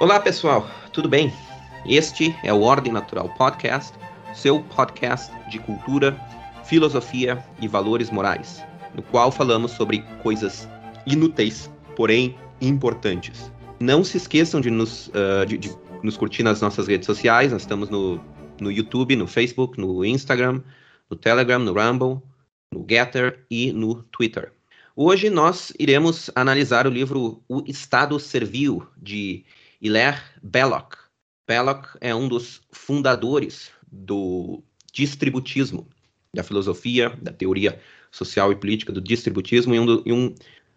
Olá, pessoal, tudo bem? Este é o Ordem Natural Podcast, seu podcast de cultura, filosofia e valores morais, no qual falamos sobre coisas inúteis, porém importantes. Não se esqueçam de nos, uh, de, de nos curtir nas nossas redes sociais, nós estamos no, no YouTube, no Facebook, no Instagram, no Telegram, no Rumble, no Getter e no Twitter. Hoje nós iremos analisar o livro O Estado Servil, de Hilaire Belloc. Belloc é um dos fundadores do distributismo, da filosofia, da teoria social e política do distributismo, e um, e um,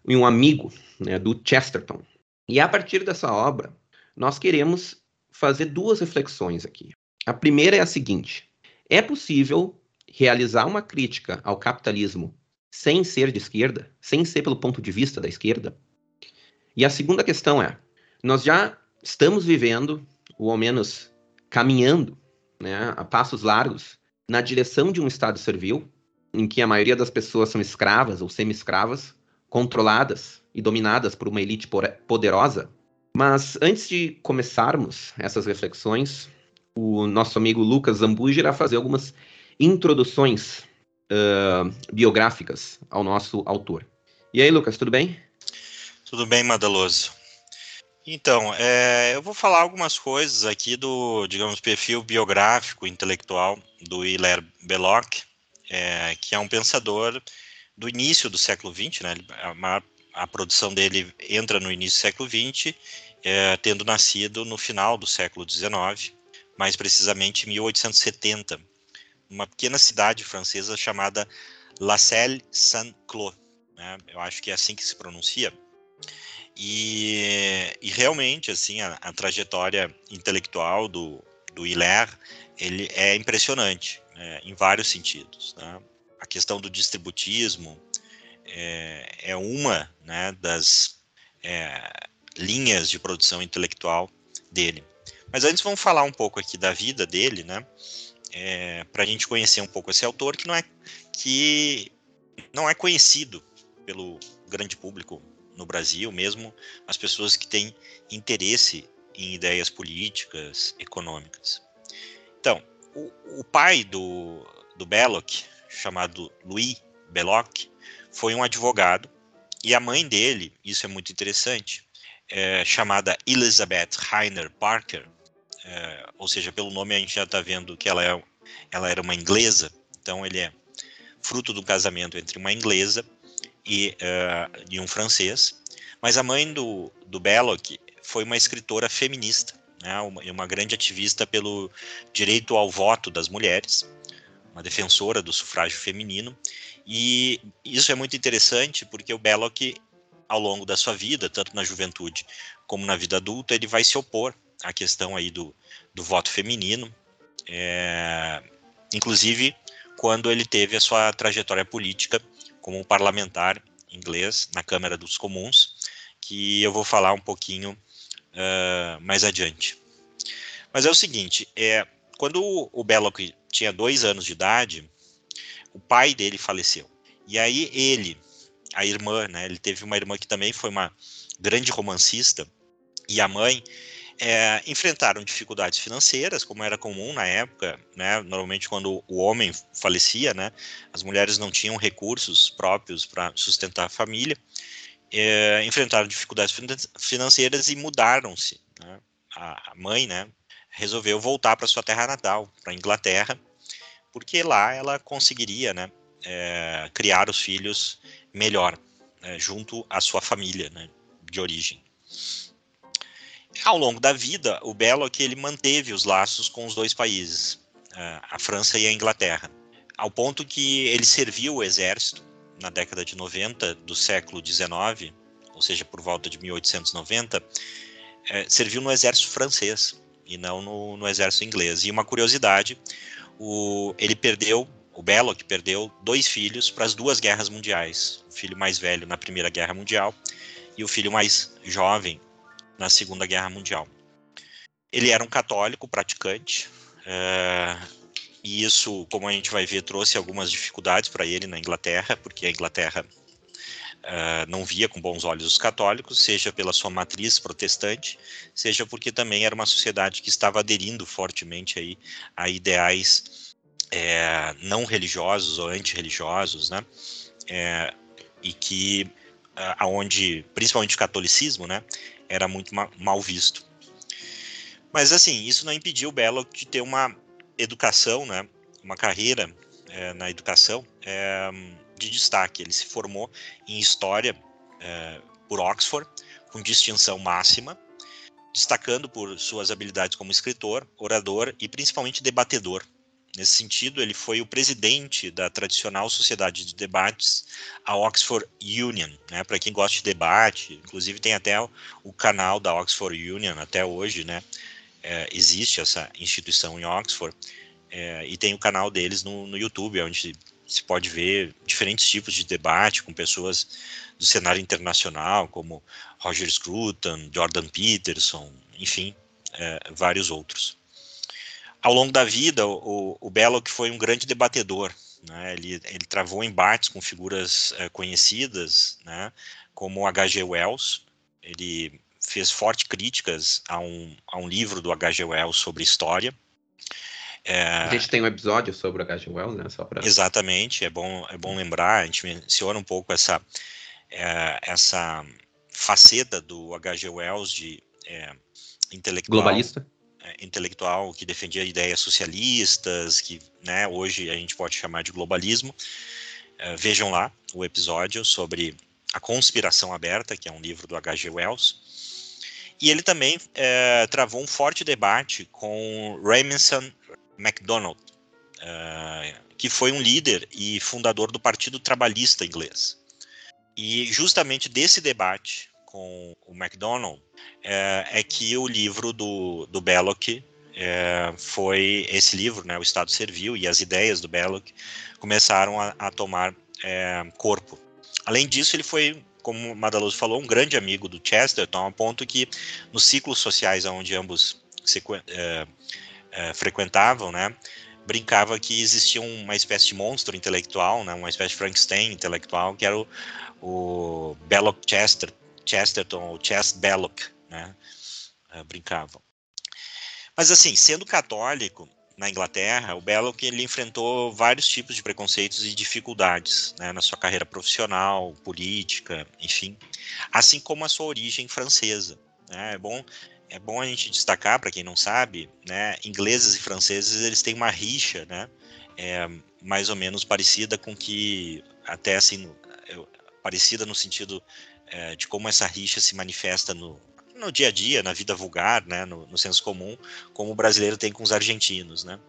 e um amigo né, do Chesterton. E a partir dessa obra, nós queremos fazer duas reflexões aqui. A primeira é a seguinte: é possível realizar uma crítica ao capitalismo sem ser de esquerda, sem ser pelo ponto de vista da esquerda? E a segunda questão é: nós já estamos vivendo, ou ao menos caminhando, né, a passos largos, na direção de um Estado servil, em que a maioria das pessoas são escravas ou semi-escravas, controladas e dominadas por uma elite poderosa. Mas antes de começarmos essas reflexões, o nosso amigo Lucas Zambuji irá fazer algumas introduções uh, biográficas ao nosso autor. E aí, Lucas, tudo bem? Tudo bem, Madaloso. Então, é, eu vou falar algumas coisas aqui do, digamos, perfil biográfico, intelectual do Hilaire Belloc, é, que é um pensador do início do século XX, né? A, a produção dele entra no início do século XX, é, tendo nascido no final do século XIX, mais precisamente em 1870, numa pequena cidade francesa chamada La Celle-Saint-Cloud. Né? Eu acho que é assim que se pronuncia. E, e realmente, assim, a, a, trajetória intelectual do, do Hilaire, ele é impressionante, né, em vários sentidos. Né? A questão do distributismo é, é uma né, das é, linhas de produção intelectual dele. Mas antes vamos falar um pouco aqui da vida dele, né? É, para a gente conhecer um pouco esse autor que não é que não é conhecido pelo grande público no Brasil, mesmo as pessoas que têm interesse em ideias políticas, econômicas. Então, o, o pai do, do Belloc, chamado Louis Belloc, foi um advogado, e a mãe dele, isso é muito interessante, é, chamada Elizabeth Rainer Parker, é, ou seja, pelo nome a gente já está vendo que ela, é, ela era uma inglesa, então ele é fruto do casamento entre uma inglesa e, uh, e um francês. Mas a mãe do, do Belloc foi uma escritora feminista, né, uma, uma grande ativista pelo direito ao voto das mulheres, uma defensora do sufrágio feminino. E isso é muito interessante porque o Belloc, ao longo da sua vida, tanto na juventude como na vida adulta, ele vai se opor à questão aí do, do voto feminino, é, inclusive quando ele teve a sua trajetória política como um parlamentar inglês na Câmara dos Comuns, que eu vou falar um pouquinho uh, mais adiante. Mas é o seguinte, é, quando o Belloc tinha dois anos de idade, o pai dele faleceu. E aí ele, a irmã, né, ele teve uma irmã que também foi uma grande romancista, e a mãe, é, enfrentaram dificuldades financeiras, como era comum na época, né? Normalmente quando o homem falecia, né? As mulheres não tinham recursos próprios para sustentar a família, é, enfrentaram dificuldades financeiras e mudaram-se. Né? A mãe, né? Resolveu voltar para sua terra natal, para a Inglaterra, porque lá ela conseguiria, né? É, criar os filhos melhor, né, junto à sua família, né? De origem. Ao longo da vida, o Belloc ele manteve os laços com os dois países, a França e a Inglaterra, ao ponto que ele serviu o exército na década de 90 do século 19, ou seja, por volta de 1890, é, serviu no exército francês e não no, no exército inglês. E uma curiosidade, o, ele perdeu, o Belloc perdeu dois filhos para as duas guerras mundiais. O filho mais velho na Primeira Guerra Mundial e o filho mais jovem na Segunda Guerra Mundial. Ele era um católico praticante, é, e isso, como a gente vai ver, trouxe algumas dificuldades para ele na Inglaterra, porque a Inglaterra uh, não via com bons olhos os católicos, seja pela sua matriz protestante, seja porque também era uma sociedade que estava aderindo fortemente aí a ideais é, não religiosos ou antirreligiosos, né? É, e que aonde principalmente o catolicismo, né, era muito ma mal visto. Mas assim, isso não impediu o Belloc de ter uma educação, né, uma carreira é, na educação é, de destaque. Ele se formou em História é, por Oxford, com distinção máxima, destacando por suas habilidades como escritor, orador e principalmente debatedor. Nesse sentido, ele foi o presidente da tradicional Sociedade de Debates, a Oxford Union. Né? Para quem gosta de debate, inclusive tem até o canal da Oxford Union até hoje, né? É, existe essa instituição em Oxford é, e tem o canal deles no, no YouTube, onde se pode ver diferentes tipos de debate com pessoas do cenário internacional, como Roger Scruton, Jordan Peterson, enfim, é, vários outros. Ao longo da vida, o, o Belloc foi um grande debatedor. Né? Ele, ele travou embates com figuras é, conhecidas, né? como H.G. Wells. Ele fez fortes críticas a um, a um livro do H.G. Wells sobre história, é... A gente tem um episódio sobre o H.G. Wells, né? Só pra... Exatamente, é bom, é bom lembrar, a gente menciona um pouco essa, é, essa faceta do H.G. Wells de é, intelectual. Globalista. É, intelectual que defendia ideias socialistas, que né, hoje a gente pode chamar de globalismo. É, vejam lá o episódio sobre A Conspiração Aberta, que é um livro do H.G. Wells. E ele também é, travou um forte debate com Remington MacDonald, uh, que foi um líder e fundador do Partido Trabalhista inglês. E justamente desse debate com o MacDonald é, é que o livro do, do Belloc é, foi esse livro, né, o Estado Servil e as ideias do Belloc começaram a, a tomar é, corpo. Além disso, ele foi, como Madaloso falou, um grande amigo do Chesterton, a ponto que nos ciclos sociais onde ambos se, é, é, frequentavam, né, brincava que existia uma espécie de monstro intelectual, né, uma espécie de Frankenstein intelectual, que era o, o Belloc Chester, Chesterton, ou Chest Belloc, né, é, brincavam. Mas assim, sendo católico na Inglaterra, o Belloc ele enfrentou vários tipos de preconceitos e dificuldades né, na sua carreira profissional, política, enfim, assim como a sua origem francesa. Né. É bom é bom a gente destacar, para quem não sabe, né, ingleses e franceses eles têm uma rixa, né, é, mais ou menos parecida com que, até assim, parecida no sentido é, de como essa rixa se manifesta no, no dia a dia, na vida vulgar, né, no, no senso comum, como o brasileiro tem com os argentinos, né,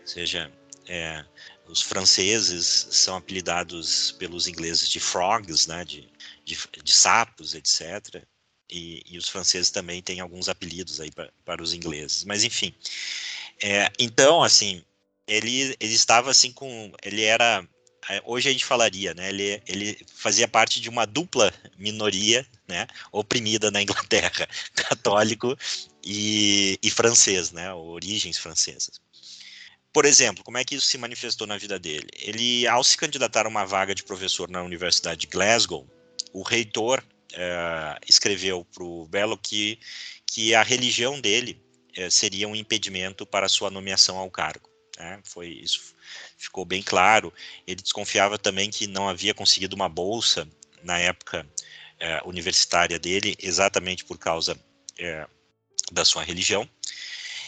ou seja, é, os franceses são apelidados pelos ingleses de frogs, né, de, de, de sapos, etc., e, e, os franceses também têm alguns apelidos aí pra, para os ingleses, mas enfim. É, então, assim, ele, ele estava assim com, ele era, hoje a gente falaria, né, ele, ele fazia parte de uma dupla minoria, né, oprimida na Inglaterra, católico e, e francês, né, origens francesas. Por exemplo, como é que isso se manifestou na vida dele? Ele, ao se candidatar a uma vaga de professor na Universidade de Glasgow, o reitor é, escreveu para o Belo que, que a religião dele é, seria um impedimento para sua nomeação ao cargo. Né? Foi isso ficou bem claro. Ele desconfiava também que não havia conseguido uma bolsa na época é, universitária dele, exatamente por causa da sua religião.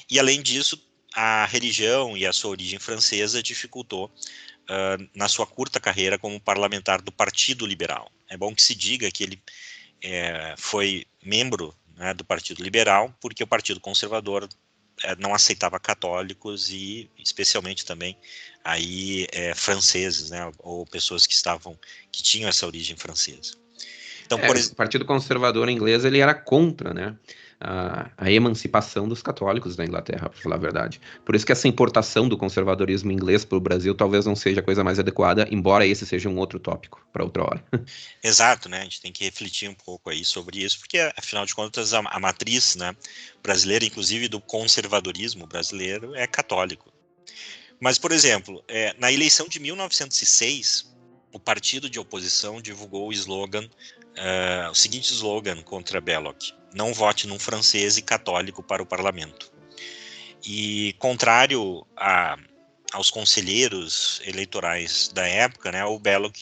E além disso, a religião e a sua origem francesa dificultou uh, na sua curta carreira como parlamentar do Partido Liberal. É bom que se diga que ele é, foi membro né, do Partido Liberal, porque o Partido Conservador não aceitava católicos e, especialmente também, aí é, franceses, né, ou pessoas que estavam, que tinham essa origem francesa. Então, é, por... O Partido Conservador inglês ele era contra, né? A, a emancipação dos católicos da Inglaterra, para falar a verdade. Por isso que essa importação do conservadorismo inglês para o Brasil talvez não seja a coisa mais adequada, embora esse seja um outro tópico para outra hora. Exato, né? A gente tem que refletir um pouco aí sobre isso, porque afinal de contas a, a matriz, né, brasileira, inclusive do conservadorismo brasileiro, é católico. Mas, por exemplo, é, na eleição de 1906, o partido de oposição divulgou o slogan, uh, o seguinte slogan contra Belloc: não vote num francês e católico para o parlamento. E contrário a, aos conselheiros eleitorais da época, né, o Belloc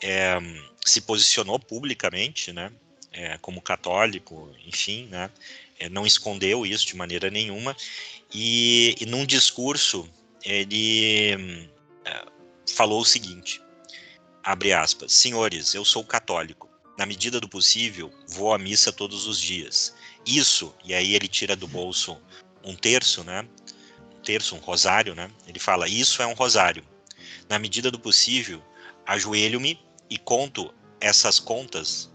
é, se posicionou publicamente, né, é, como católico, enfim, né, é, não escondeu isso de maneira nenhuma, e, e num discurso ele falou o seguinte, abre aspas, senhores, eu sou católico, na medida do possível, vou à missa todos os dias. Isso, e aí ele tira do bolso um terço, né, um terço, um rosário, né, ele fala, isso é um rosário. Na medida do possível, ajoelho-me e conto essas contas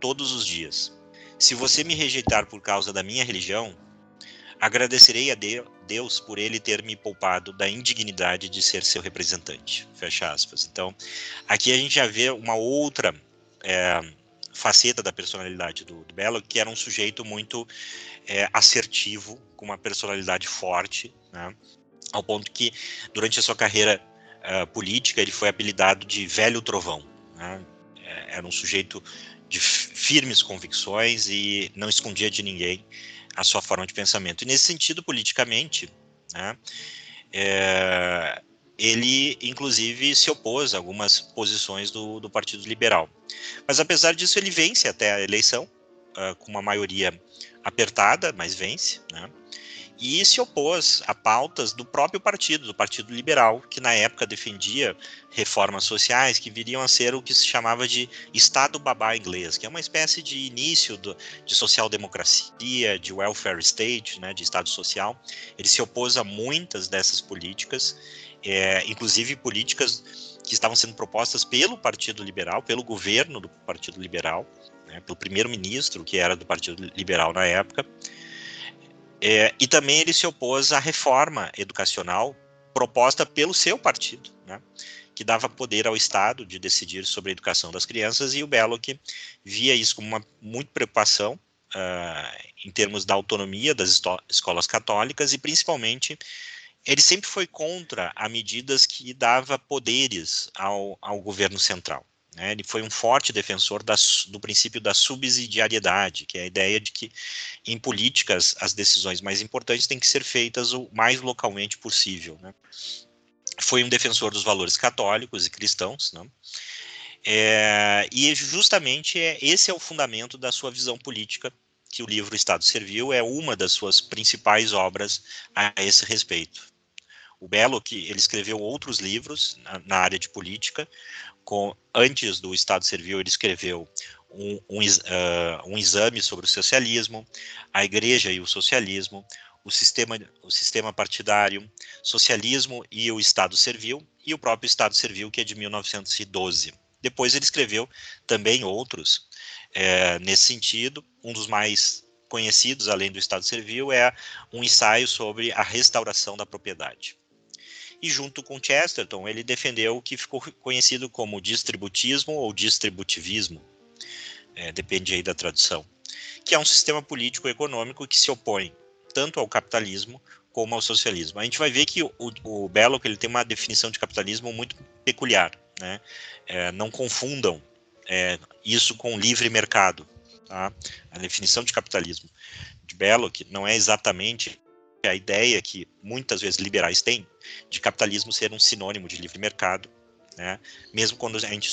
todos os dias. Se você me rejeitar por causa da minha religião, agradecerei a Deus por ele ter me poupado da indignidade de ser seu representante. Fecha aspas. Então, aqui a gente já vê uma outra é, faceta da personalidade do, do Belloc, que era um sujeito muito é, assertivo, com uma personalidade forte, né? ao ponto que, durante a sua carreira uh, política, ele foi apelidado de Velho Trovão. Né? É, era um sujeito de firmes convicções e não escondia de ninguém a sua forma de pensamento. E nesse sentido, politicamente, né, é, ele inclusive se opôs a algumas posições do, do, Partido Liberal. Mas apesar disso, ele vence até a eleição, uh, com uma maioria apertada, mas vence. Né? e se opôs a pautas do próprio partido, do Partido Liberal, que na época defendia reformas sociais que viriam a ser o que se chamava de Estado babá inglês, que é uma espécie de início do, de social-democracia, de welfare state, né, de Estado social. Ele se opôs a muitas dessas políticas, é, inclusive políticas que estavam sendo propostas pelo Partido Liberal, pelo governo do Partido Liberal, né, pelo primeiro-ministro, que era do Partido Liberal na época, é, e também ele se opôs à reforma educacional proposta pelo seu partido, né, que dava poder ao Estado de decidir sobre a educação das crianças, e o Belloc via isso como uma muita preocupação uh, em termos da autonomia das escolas católicas, e principalmente ele sempre foi contra a medidas que dava poderes ao, ao governo central. Né? Ele foi um forte defensor do princípio da subsidiariedade, que é a ideia de que em políticas as decisões mais importantes têm que ser feitas o mais localmente possível. Né? Foi um defensor dos valores católicos e cristãos, né? É, e justamente é, esse é o fundamento da sua visão política, que o livro Estado Servil é uma das suas principais obras a esse respeito. O Belo, que ele escreveu outros livros na, na área de política, com, antes do Estado Servil, ele escreveu um, um, uh, um, exame sobre o socialismo, a Igreja e o socialismo, o sistema, o sistema partidário, socialismo e o Estado Servil, e o próprio Estado Servil, que é de 1912. Depois ele escreveu também outros é, nesse sentido. Um dos mais conhecidos, além do Estado Servil, é um ensaio sobre a restauração da propriedade e junto com Chesterton ele defendeu o que ficou conhecido como distributismo ou distributivismo, é, depende aí da tradução, que é um sistema político-econômico que se opõe tanto ao capitalismo como ao socialismo. A gente vai ver que o, o Belloc ele tem uma definição de capitalismo muito peculiar, né? É, não confundam é, isso com livre mercado. Tá? A definição de capitalismo de Belloc não é exatamente a ideia que muitas vezes liberais têm de capitalismo ser um sinônimo de livre mercado, né? mesmo quando a gente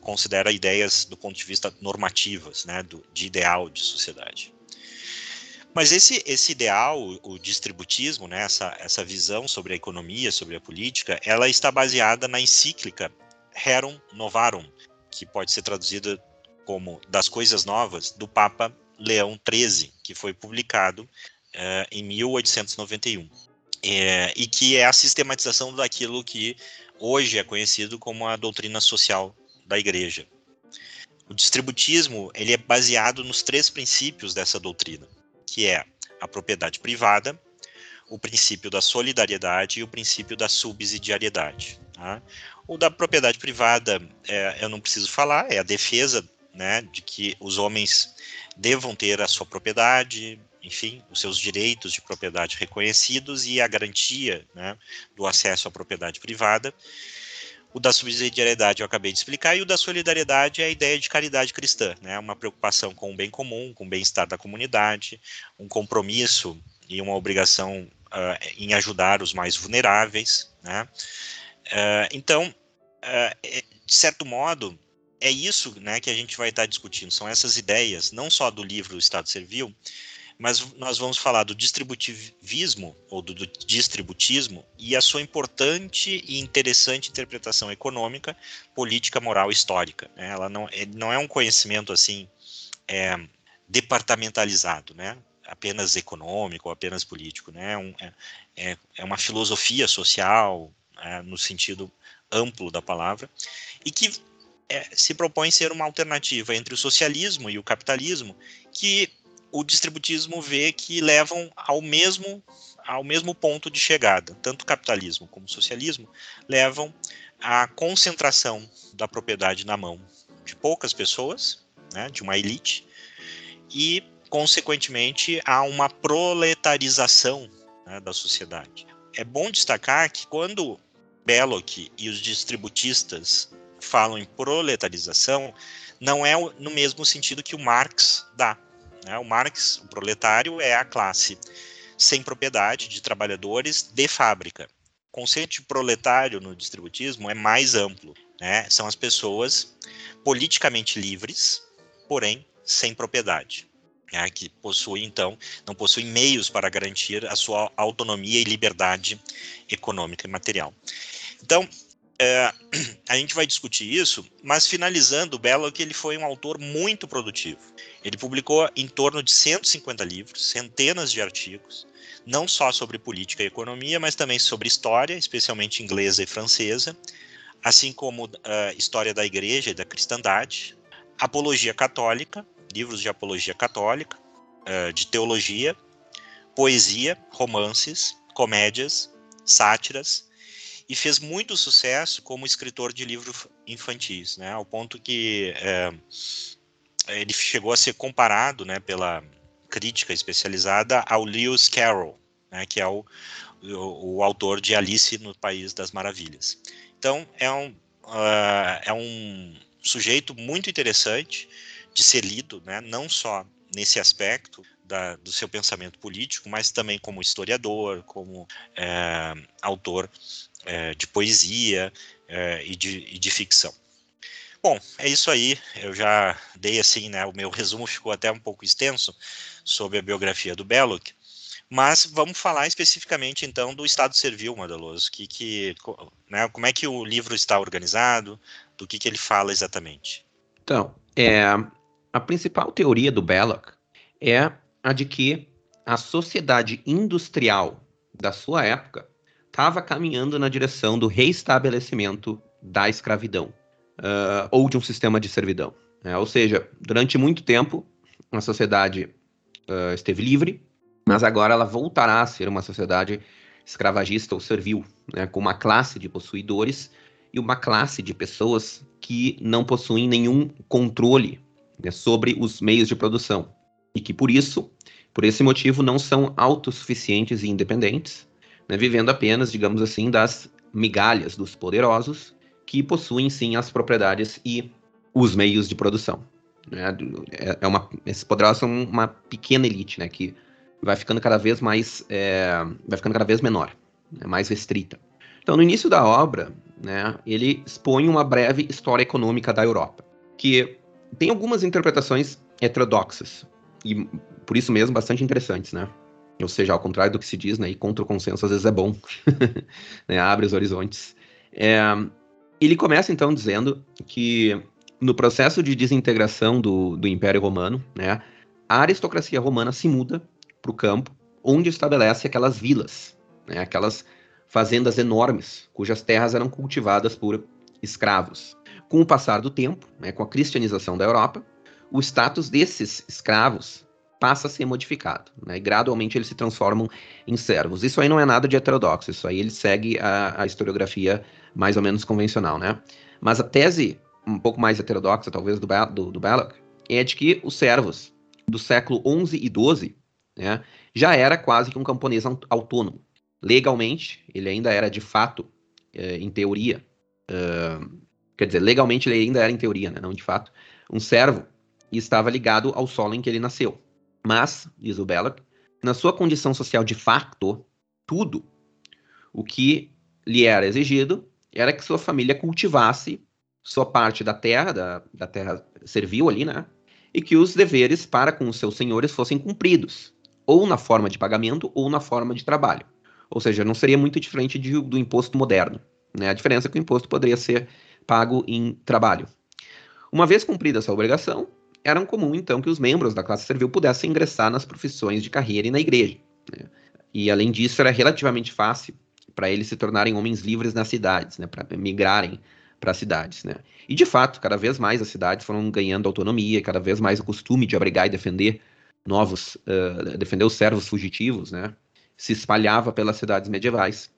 considera ideias do ponto de vista normativas, né? do, de ideal de sociedade. Mas esse, esse ideal, o distributismo, né? essa, essa visão sobre a economia, sobre a política, ela está baseada na encíclica Rerum Novarum, que pode ser traduzida como Das Coisas Novas, do Papa Leão XIII, que foi publicado uh, em 1891, é, e que é a sistematização daquilo que hoje é conhecido como a doutrina social da Igreja. O distributismo ele é baseado nos três princípios dessa doutrina, que é a propriedade privada, o princípio da solidariedade e o princípio da subsidiariedade. Tá? O da propriedade privada, é, eu não preciso falar, é a defesa né, de que os homens devam ter a sua propriedade, enfim, os seus direitos de propriedade reconhecidos e a garantia né, do acesso à propriedade privada. O da subsidiariedade eu acabei de explicar, e o da solidariedade é a ideia de caridade cristã, né? uma preocupação com o bem comum, com o bem-estar da comunidade, um compromisso e uma obrigação uh, em ajudar os mais vulneráveis. Né? Uh, então, uh, de certo modo, é isso né, que a gente vai estar discutindo, são essas ideias, não só do livro Estado Servil, mas nós vamos falar do distributivismo ou do, distributismo e a sua importante e interessante interpretação econômica, política, moral histórica. Né? Ela não, não é um conhecimento assim é, departamentalizado, né? apenas econômico ou apenas político, né? Um, é, é, é uma filosofia social é, no sentido amplo da palavra e que é, se propõe ser uma alternativa entre o socialismo e o capitalismo que o distributismo vê que levam ao mesmo ao mesmo ponto de chegada. Tanto o capitalismo como o socialismo levam à concentração da propriedade na mão de poucas pessoas, né, de uma elite, e, consequentemente, a uma proletarização né, da sociedade. É bom destacar que quando Belloc e os distributistas falam em proletarização, não é no mesmo sentido que o Marx dá. Né? O Marx, o proletário, é a classe sem propriedade de trabalhadores de fábrica. O conceito de proletário no distributismo é mais amplo. Né? São as pessoas politicamente livres, porém sem propriedade. Né? que possuem, então, não possuem meios para garantir a sua autonomia e liberdade econômica e material. Então, é, a gente vai discutir isso, mas finalizando, Belloc ele foi um autor muito produtivo. Ele publicou em torno de 150 livros, centenas de artigos, não só sobre política e economia, mas também sobre história, especialmente inglesa e francesa, assim como uh, história da igreja e da cristandade, apologia católica, livros de apologia católica, uh, de teologia, poesia, romances, comédias, sátiras, e fez muito sucesso como escritor de livros infantis, né, ao ponto que é, ele chegou a ser comparado, né, pela crítica especializada ao Lewis Carroll, né, que é o, o, o, autor de Alice no País das Maravilhas. Então é um, uh, é um sujeito muito interessante de ser lido, né, não só nesse aspecto da, do seu pensamento político, mas também como historiador, como é, autor é, de poesia é, e, de, e de ficção. Bom, é isso aí. Eu já dei assim, né? O meu resumo ficou até um pouco extenso sobre a biografia do Belloc, mas vamos falar especificamente então do Estado Servil, Madaloso. Que, que, né, como é que o livro está organizado? Do que, que ele fala exatamente? Então, é, a principal teoria do Belloc é a de que a sociedade industrial da sua época estava caminhando na direção do reestabelecimento da escravidão uh, ou de um sistema de servidão. Né? Ou seja, durante muito tempo a sociedade uh, esteve livre, mas agora ela voltará a ser uma sociedade escravagista ou servil, né? com uma classe de possuidores e uma classe de pessoas que não possuem nenhum controle né, sobre os meios de produção e que por isso, por esse motivo, não são autossuficientes e independentes né, vivendo apenas, digamos assim, das migalhas dos poderosos que possuem sim as propriedades e os meios de produção. Né? É, é uma, esses poderosos são uma pequena elite, né, que vai ficando cada vez mais, é, vai ficando cada vez menor, né, mais restrita. Então, no início da obra, né, ele expõe uma breve história econômica da Europa, que tem algumas interpretações heterodoxas e por isso mesmo bastante interessantes, né? Ou seja, ao contrário do que se diz, né, e contra o consenso às vezes é bom, né, abre os horizontes. É, ele começa então dizendo que no processo de desintegração do, do Império Romano, né, a aristocracia romana se muda para o campo, onde estabelece aquelas vilas, né, aquelas fazendas enormes, cujas terras eram cultivadas por escravos. Com o passar do tempo, né, com a cristianização da Europa, o status desses escravos passa a ser modificado, né? E gradualmente eles se transformam em servos. Isso aí não é nada de heterodoxo, isso aí ele segue a, a historiografia mais ou menos convencional, né? Mas a tese um pouco mais heterodoxa, talvez, do, do, do é de que os servos do século XI e XII né, já era quase que um camponês autônomo. Legalmente, ele ainda era de fato, é, em teoria, quer dizer, legalmente ele ainda era em teoria, né, não de fato, um servo e estava ligado ao solo em que ele nasceu. Mas, diz o Belloc, na sua condição social de facto, tudo o que lhe era exigido era que sua família cultivasse sua parte da terra, da, da terra servil ali, né? E que os deveres para com os seus senhores fossem cumpridos, ou na forma de pagamento ou na forma de trabalho. Ou seja, não seria muito diferente de, do imposto moderno. Né? A diferença é que o imposto poderia ser pago em trabalho. Uma vez cumprida essa obrigação, era comum então que os membros da classe servil pudessem ingressar nas profissões de carreira e na igreja. Né? E além disso, era relativamente fácil para eles se tornarem homens livres nas cidades, né? para migrarem para as cidades. Né? E de fato, cada vez mais as cidades foram ganhando autonomia, cada vez mais o costume de abrigar e defender novos, uh, defender os servos fugitivos, né? se espalhava pelas cidades medievais,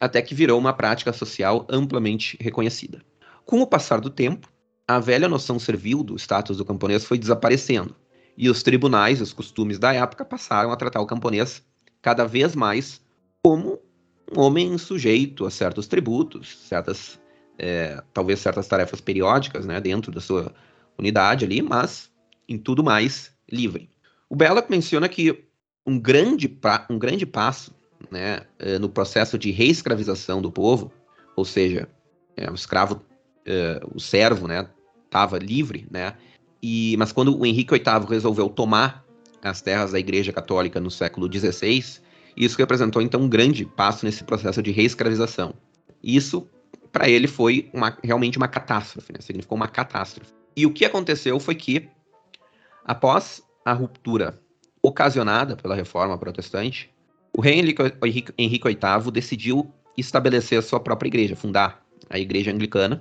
até que virou uma prática social amplamente reconhecida. Com o passar do tempo, a velha noção servil do status do camponês foi desaparecendo, e os tribunais, os costumes da época, passaram a tratar o camponês cada vez mais como um homem sujeito a certos tributos, certas, é, talvez certas tarefas periódicas, né, dentro da sua unidade ali, mas em tudo mais livre. O Belloc menciona que um grande, um grande passo né, é, no processo de reescravização do povo, ou seja, é, o escravo, é, o servo, né, estava livre, né, e, mas quando o Henrique VIII resolveu tomar as terras da Igreja Católica no século XVI, isso representou então um grande passo nesse processo de reescravização. Isso, para ele, foi uma, realmente uma catástrofe, né? significou uma catástrofe. E o que aconteceu foi que, após a ruptura ocasionada pela reforma protestante, o rei Henrique, Henrique VIII decidiu estabelecer a sua própria igreja, fundar a igreja anglicana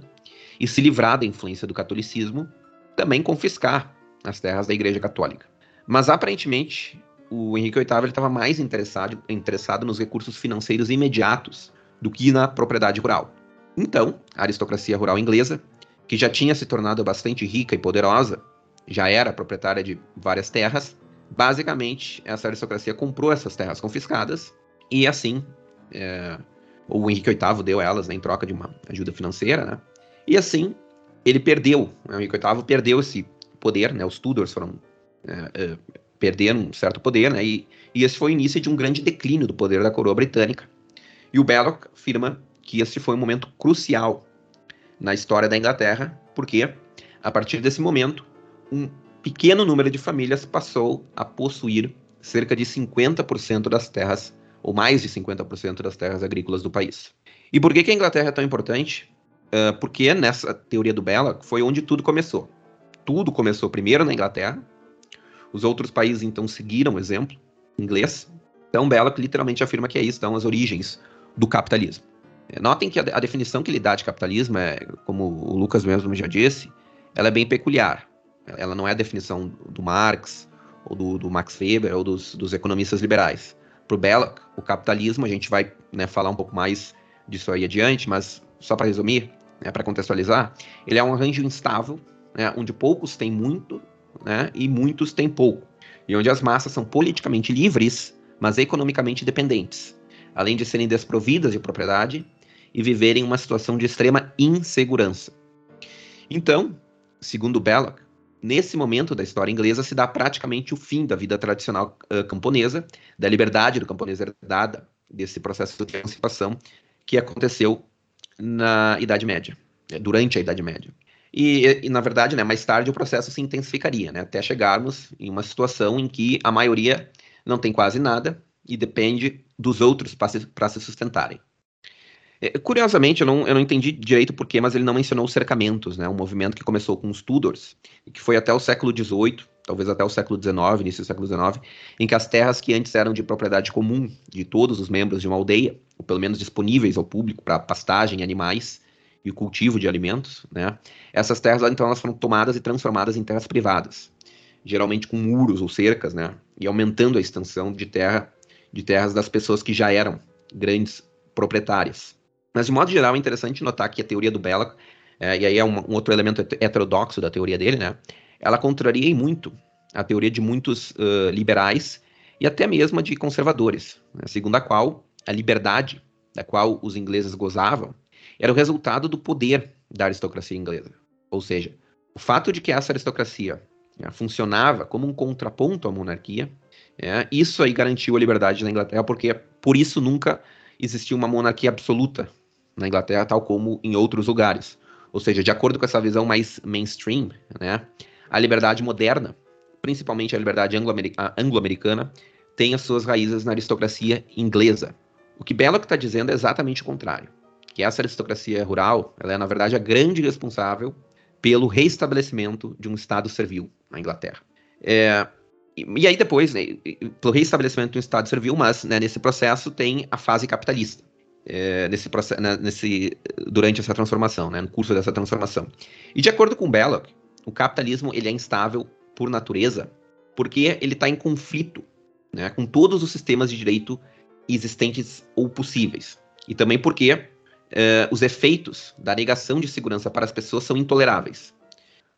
e se livrar da influência do catolicismo, também confiscar as terras da igreja católica. Mas aparentemente o Henrique VIII estava mais interessado, interessado nos recursos financeiros imediatos do que na propriedade rural. Então, a aristocracia rural inglesa, que já tinha se tornado bastante rica e poderosa, já era proprietária de várias terras, basicamente essa aristocracia comprou essas terras confiscadas e assim é, o Henrique VIII deu elas né, em troca de uma ajuda financeira, né? E assim ele perdeu, né, o Henrique VIII perdeu esse poder, né? Os Tudors foram é, é, perderam um certo poder, né? E, e esse foi o início de um grande declínio do poder da coroa britânica. E o Belloc afirma que esse foi um momento crucial na história da Inglaterra, porque a partir desse momento, um pequeno número de famílias passou a possuir cerca de 50% das terras, ou mais de 50% das terras agrícolas do país. E por que, que a Inglaterra é tão importante? Uh, porque nessa teoria do Belloc foi onde tudo começou. Tudo começou primeiro na Inglaterra, os outros países, então, seguiram o exemplo inglês. Então, Belloc literalmente afirma que é isso, estão as origens do capitalismo. É, notem que a, a, definição que ele dá de capitalismo é, como o Lucas mesmo já disse, ela é bem peculiar. Ela não é a definição do Marx, ou do, do Max Weber, ou dos, dos economistas liberais. Para o Belloc, o capitalismo, a gente vai né, falar um pouco mais disso aí adiante, mas só para resumir, né, para contextualizar, ele é um arranjo instável, né, onde poucos têm muito né, e muitos têm pouco, e onde as massas são politicamente livres, mas economicamente dependentes, além de serem desprovidas de propriedade e viverem uma situação de extrema insegurança. Então, segundo Belloc, nesse momento da história inglesa se dá praticamente o fim da vida tradicional uh, camponesa, da liberdade do camponês herdada, desse processo de emancipação que aconteceu na Idade Média, durante a Idade Média. E, e, na verdade, né, mais tarde o processo se intensificaria, né, até chegarmos em uma situação em que a maioria não tem quase nada e depende dos outros para se, se, sustentarem. É, curiosamente, eu não, eu não entendi direito porquê, mas ele não mencionou os cercamentos, né, um movimento que começou com os Tudors, e que foi até o século XVIII, talvez até o século XIX, início do século XIX, em que as terras que antes eram de propriedade comum de todos os membros de uma aldeia, ou pelo menos disponíveis ao público para pastagem animais, e cultivo de alimentos, né? Essas terras, então, elas foram tomadas e transformadas em terras privadas, geralmente com muros ou cercas, né? E aumentando a extensão de terra, de terras das pessoas que já eram grandes proprietárias. Mas, de modo geral, é interessante notar que a teoria do Belloc, é, e aí é um, um, outro elemento heterodoxo da teoria dele, né? Ela contraria muito a teoria de muitos uh, liberais e até mesmo de conservadores, né? segundo a qual a liberdade da qual os ingleses gozavam era o resultado do poder da aristocracia inglesa. Ou seja, o fato de que essa aristocracia né, funcionava como um contraponto à monarquia, é, isso aí garantiu a liberdade na Inglaterra, porque por isso nunca existiu uma monarquia absoluta na Inglaterra, tal como em outros lugares. Ou seja, de acordo com essa visão mais mainstream, né, a liberdade moderna, principalmente a liberdade anglo-americana, tem as suas raízes na aristocracia inglesa. O que Belloc está dizendo é exatamente o contrário. Que essa aristocracia rural, ela é na verdade a grande responsável pelo reestabelecimento de um Estado servil na Inglaterra. É, e, e, aí depois, né, pelo reestabelecimento de um Estado servil, mas né, nesse processo tem a fase capitalista. É, nesse, né, nesse, durante essa transformação, né, no curso dessa transformação. E de acordo com Belloc, o capitalismo ele é instável por natureza, porque ele está em conflito né, com todos os sistemas de direito existentes ou possíveis. E também porque uh, os efeitos da negação de segurança para as pessoas são intoleráveis.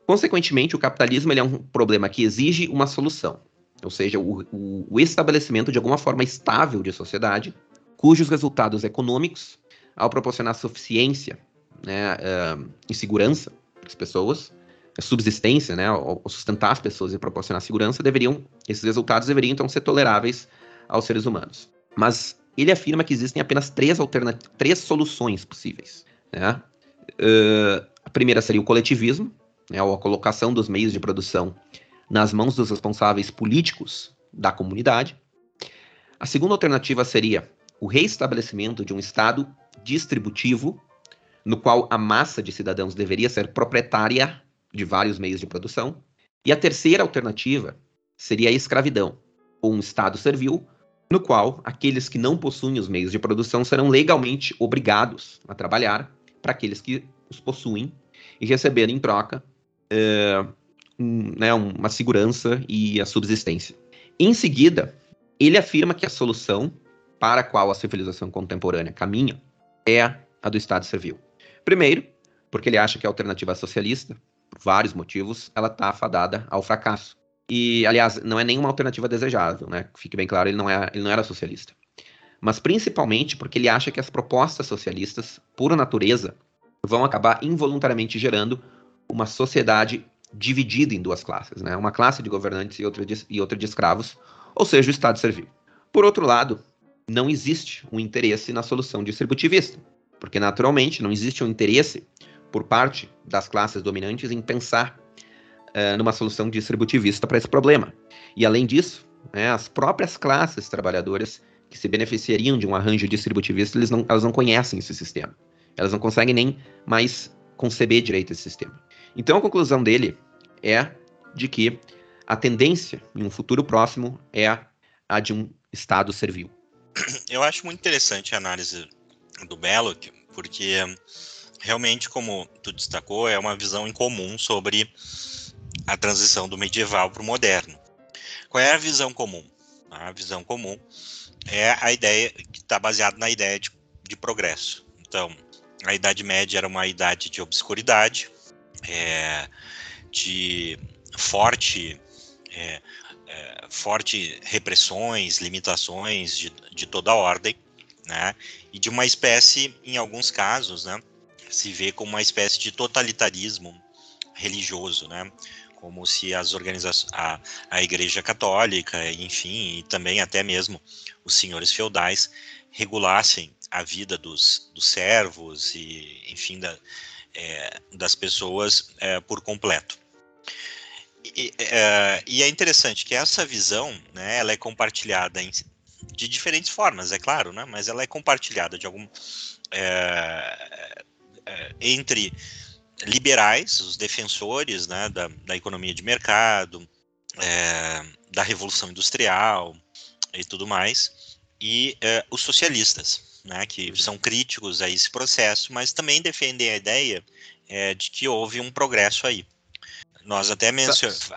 Consequentemente, o capitalismo é um problema que exige uma solução, ou seja, o, o, o estabelecimento de alguma forma estável de sociedade, cujos resultados econômicos, ao proporcionar suficiência né, uh, e segurança para as pessoas, subsistência, né, ao sustentar as pessoas e proporcionar segurança, deveriam, esses resultados deveriam então ser toleráveis aos seres humanos. Mas ele afirma que existem apenas três, três soluções possíveis. Né? Uh, a primeira seria o coletivismo, né, ou a colocação dos meios de produção nas mãos dos responsáveis políticos da comunidade. A segunda alternativa seria o reestabelecimento de um Estado distributivo, no qual a massa de cidadãos deveria ser proprietária de vários meios de produção. E a terceira alternativa seria a escravidão, ou um Estado servil, no qual aqueles que não possuem os meios de produção serão legalmente obrigados a trabalhar para aqueles que os possuem e receber em troca é, um, né, uma segurança e a subsistência. Em seguida, ele afirma que a solução para a qual a civilização contemporânea caminha é a do Estado servil. Primeiro, porque ele acha que a alternativa socialista, por vários motivos, ela está afadada ao fracasso. E, aliás, não é nenhuma alternativa desejável, né? Fique bem claro, ele não, é, ele não era socialista. Mas principalmente porque ele acha que as propostas socialistas, por natureza, vão acabar involuntariamente gerando uma sociedade dividida em duas classes, né? Uma classe de governantes e outra de, e outra de escravos, ou seja, o Estado servil. Por outro lado, não existe um interesse na solução distributivista, porque naturalmente não existe um interesse por parte das classes dominantes em pensar uh, numa solução distributivista para esse problema. E além disso, né, as próprias classes trabalhadoras que se beneficiariam de um arranjo distributivista, eles não, elas não conhecem esse sistema. Elas não conseguem nem mais conceber direito esse sistema. Então a conclusão dele é de que a tendência em um futuro próximo é a de um Estado servil. Eu acho muito interessante a análise do Belloc, porque realmente, como tu destacou, é uma visão em comum sobre a transição do medieval para o moderno. Qual é a visão comum? A visão comum é a ideia que está baseada na ideia de, de, progresso. Então, a Idade Média era uma idade de obscuridade, é, de forte, é, é, forte repressões, limitações de, de toda a ordem, né? E de uma espécie, em alguns casos, né? Se vê como uma espécie de totalitarismo religioso, né? como se as organizações, a, a Igreja Católica, enfim, e também até mesmo os senhores feudais regulassem a vida dos, dos servos e, enfim, da, é, das pessoas é, por completo. E é, e é, interessante que essa visão, né, ela é compartilhada em, de diferentes formas, é claro, né, mas ela é compartilhada de algum é, entre liberais, os defensores né, da, da economia de mercado, é, da revolução industrial e tudo mais, e é, os socialistas, né, que são críticos a esse processo, mas também defendem a ideia é, de que houve um progresso aí. Nós até mencionamos.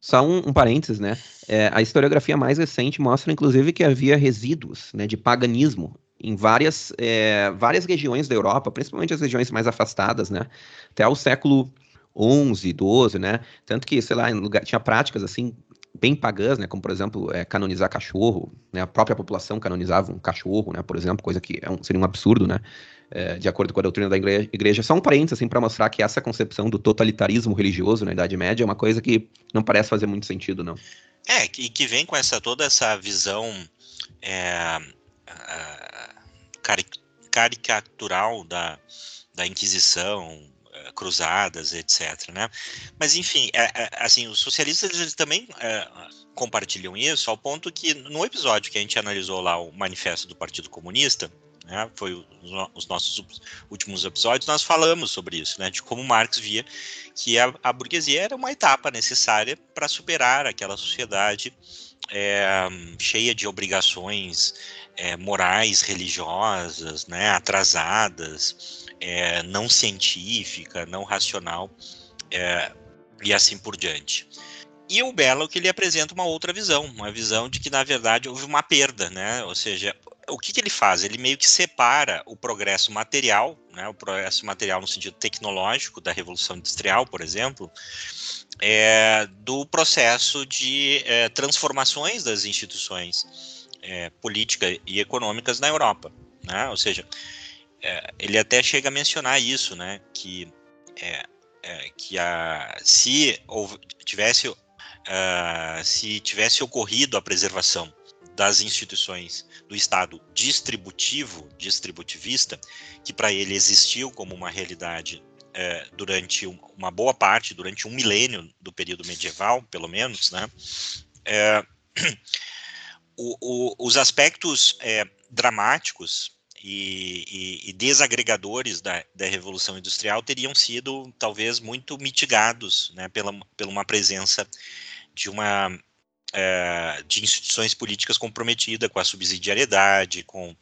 Só um, um parênteses, né? É, a historiografia mais recente mostra, inclusive, que havia resíduos né, de paganismo em várias, é, várias regiões da Europa, principalmente as regiões mais afastadas, né? Até o século XI, XII, né? Tanto que, sei lá, lugar, tinha práticas assim bem pagãs, né? Como por exemplo, é, canonizar cachorro, né? A própria população canonizava um cachorro, né? Por exemplo, coisa que é um, seria um absurdo, né? é, de acordo com a doutrina da igreja. Só um parênteses, assim, para mostrar que essa concepção do totalitarismo religioso na Idade Média é uma coisa que não parece fazer muito sentido, não. É, e que vem com essa toda essa visão é, caricatural da, da Inquisição, é, cruzadas, etc. Né? Mas enfim, é, é, assim, os socialistas eles também é, compartilham isso ao ponto que no episódio que a gente analisou lá o manifesto do Partido Comunista, né, foi os nossos últimos episódios, nós falamos sobre isso, né, de como Marx via que a, a burguesia era uma etapa necessária para superar aquela sociedade é, cheia de obrigações é, morais, religiosas, né, atrasadas, é, não científica, não racional é, e assim por diante. E o Belo que ele apresenta uma outra visão, uma visão de que na verdade houve uma perda, né? Ou seja, o que, que ele faz? Ele meio que separa o progresso material, né? O progresso material no sentido tecnológico da revolução industrial, por exemplo, é, do processo de transformações das instituições é, políticas e econômicas na Europa, né? Ou seja, é, ele até chega a mencionar isso, né? Que é, é, que a, se tivesse uh, se tivesse ocorrido a preservação das instituições do Estado distributivo, distributivista, que para ele existiu como uma realidade uh, durante uma boa parte, durante um milênio do período medieval, pelo menos, né? o, os aspectos dramáticos e, e, e desagregadores da, da, Revolução Industrial teriam sido talvez muito mitigados né, pela, pela uma presença de uma é, de instituições políticas comprometidas com a subsidiariedade, com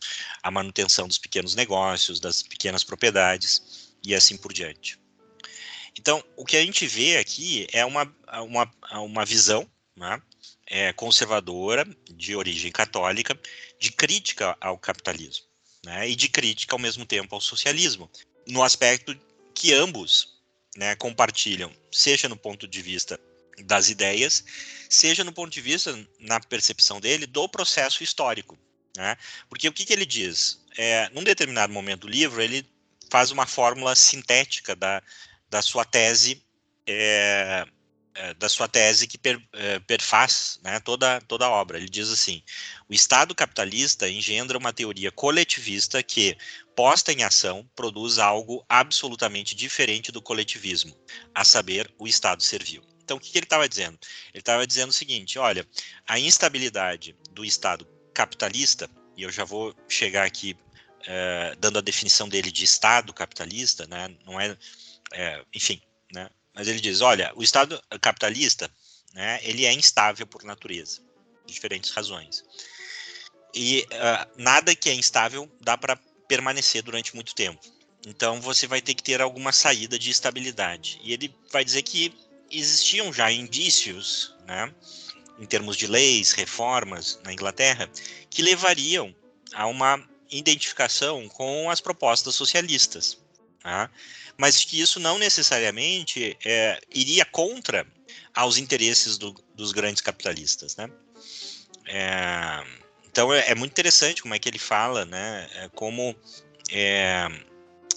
a manutenção dos pequenos negócios, das pequenas propriedades e assim por diante. Então, o que a gente vê aqui é uma, uma, uma visão né, é, conservadora, de origem católica, de crítica ao capitalismo né, e de crítica ao mesmo tempo ao socialismo, no aspecto que ambos né, compartilham, seja no ponto de vista das ideias, seja no ponto de vista, na percepção dele, do processo histórico. Né? Porque o que, que ele diz? É, num determinado momento do livro, ele faz uma fórmula sintética da, da sua tese é, da sua tese que per, é, perfaz né, toda, toda a obra. Ele diz assim: o Estado capitalista engendra uma teoria coletivista que, posta em ação, produz algo absolutamente diferente do coletivismo, a saber, o Estado servil. Então, o que, que ele estava dizendo? Ele estava dizendo o seguinte: olha, a instabilidade do Estado capitalista, e eu já vou chegar aqui é, dando a definição dele de Estado capitalista, né, não é, é enfim, né, mas ele diz, olha, o Estado capitalista, né, ele é instável por natureza, por diferentes razões. E uh, nada que é instável dá para permanecer durante muito tempo. Então você vai ter que ter alguma saída de estabilidade. E ele vai dizer que existiam já indícios, né, em termos de leis, reformas na Inglaterra, que levariam a uma identificação com as propostas socialistas. Tá? Mas que isso não necessariamente é, iria contra aos interesses do, dos grandes capitalistas, né? É, então é, é, muito interessante como é que ele fala, né? É, como é,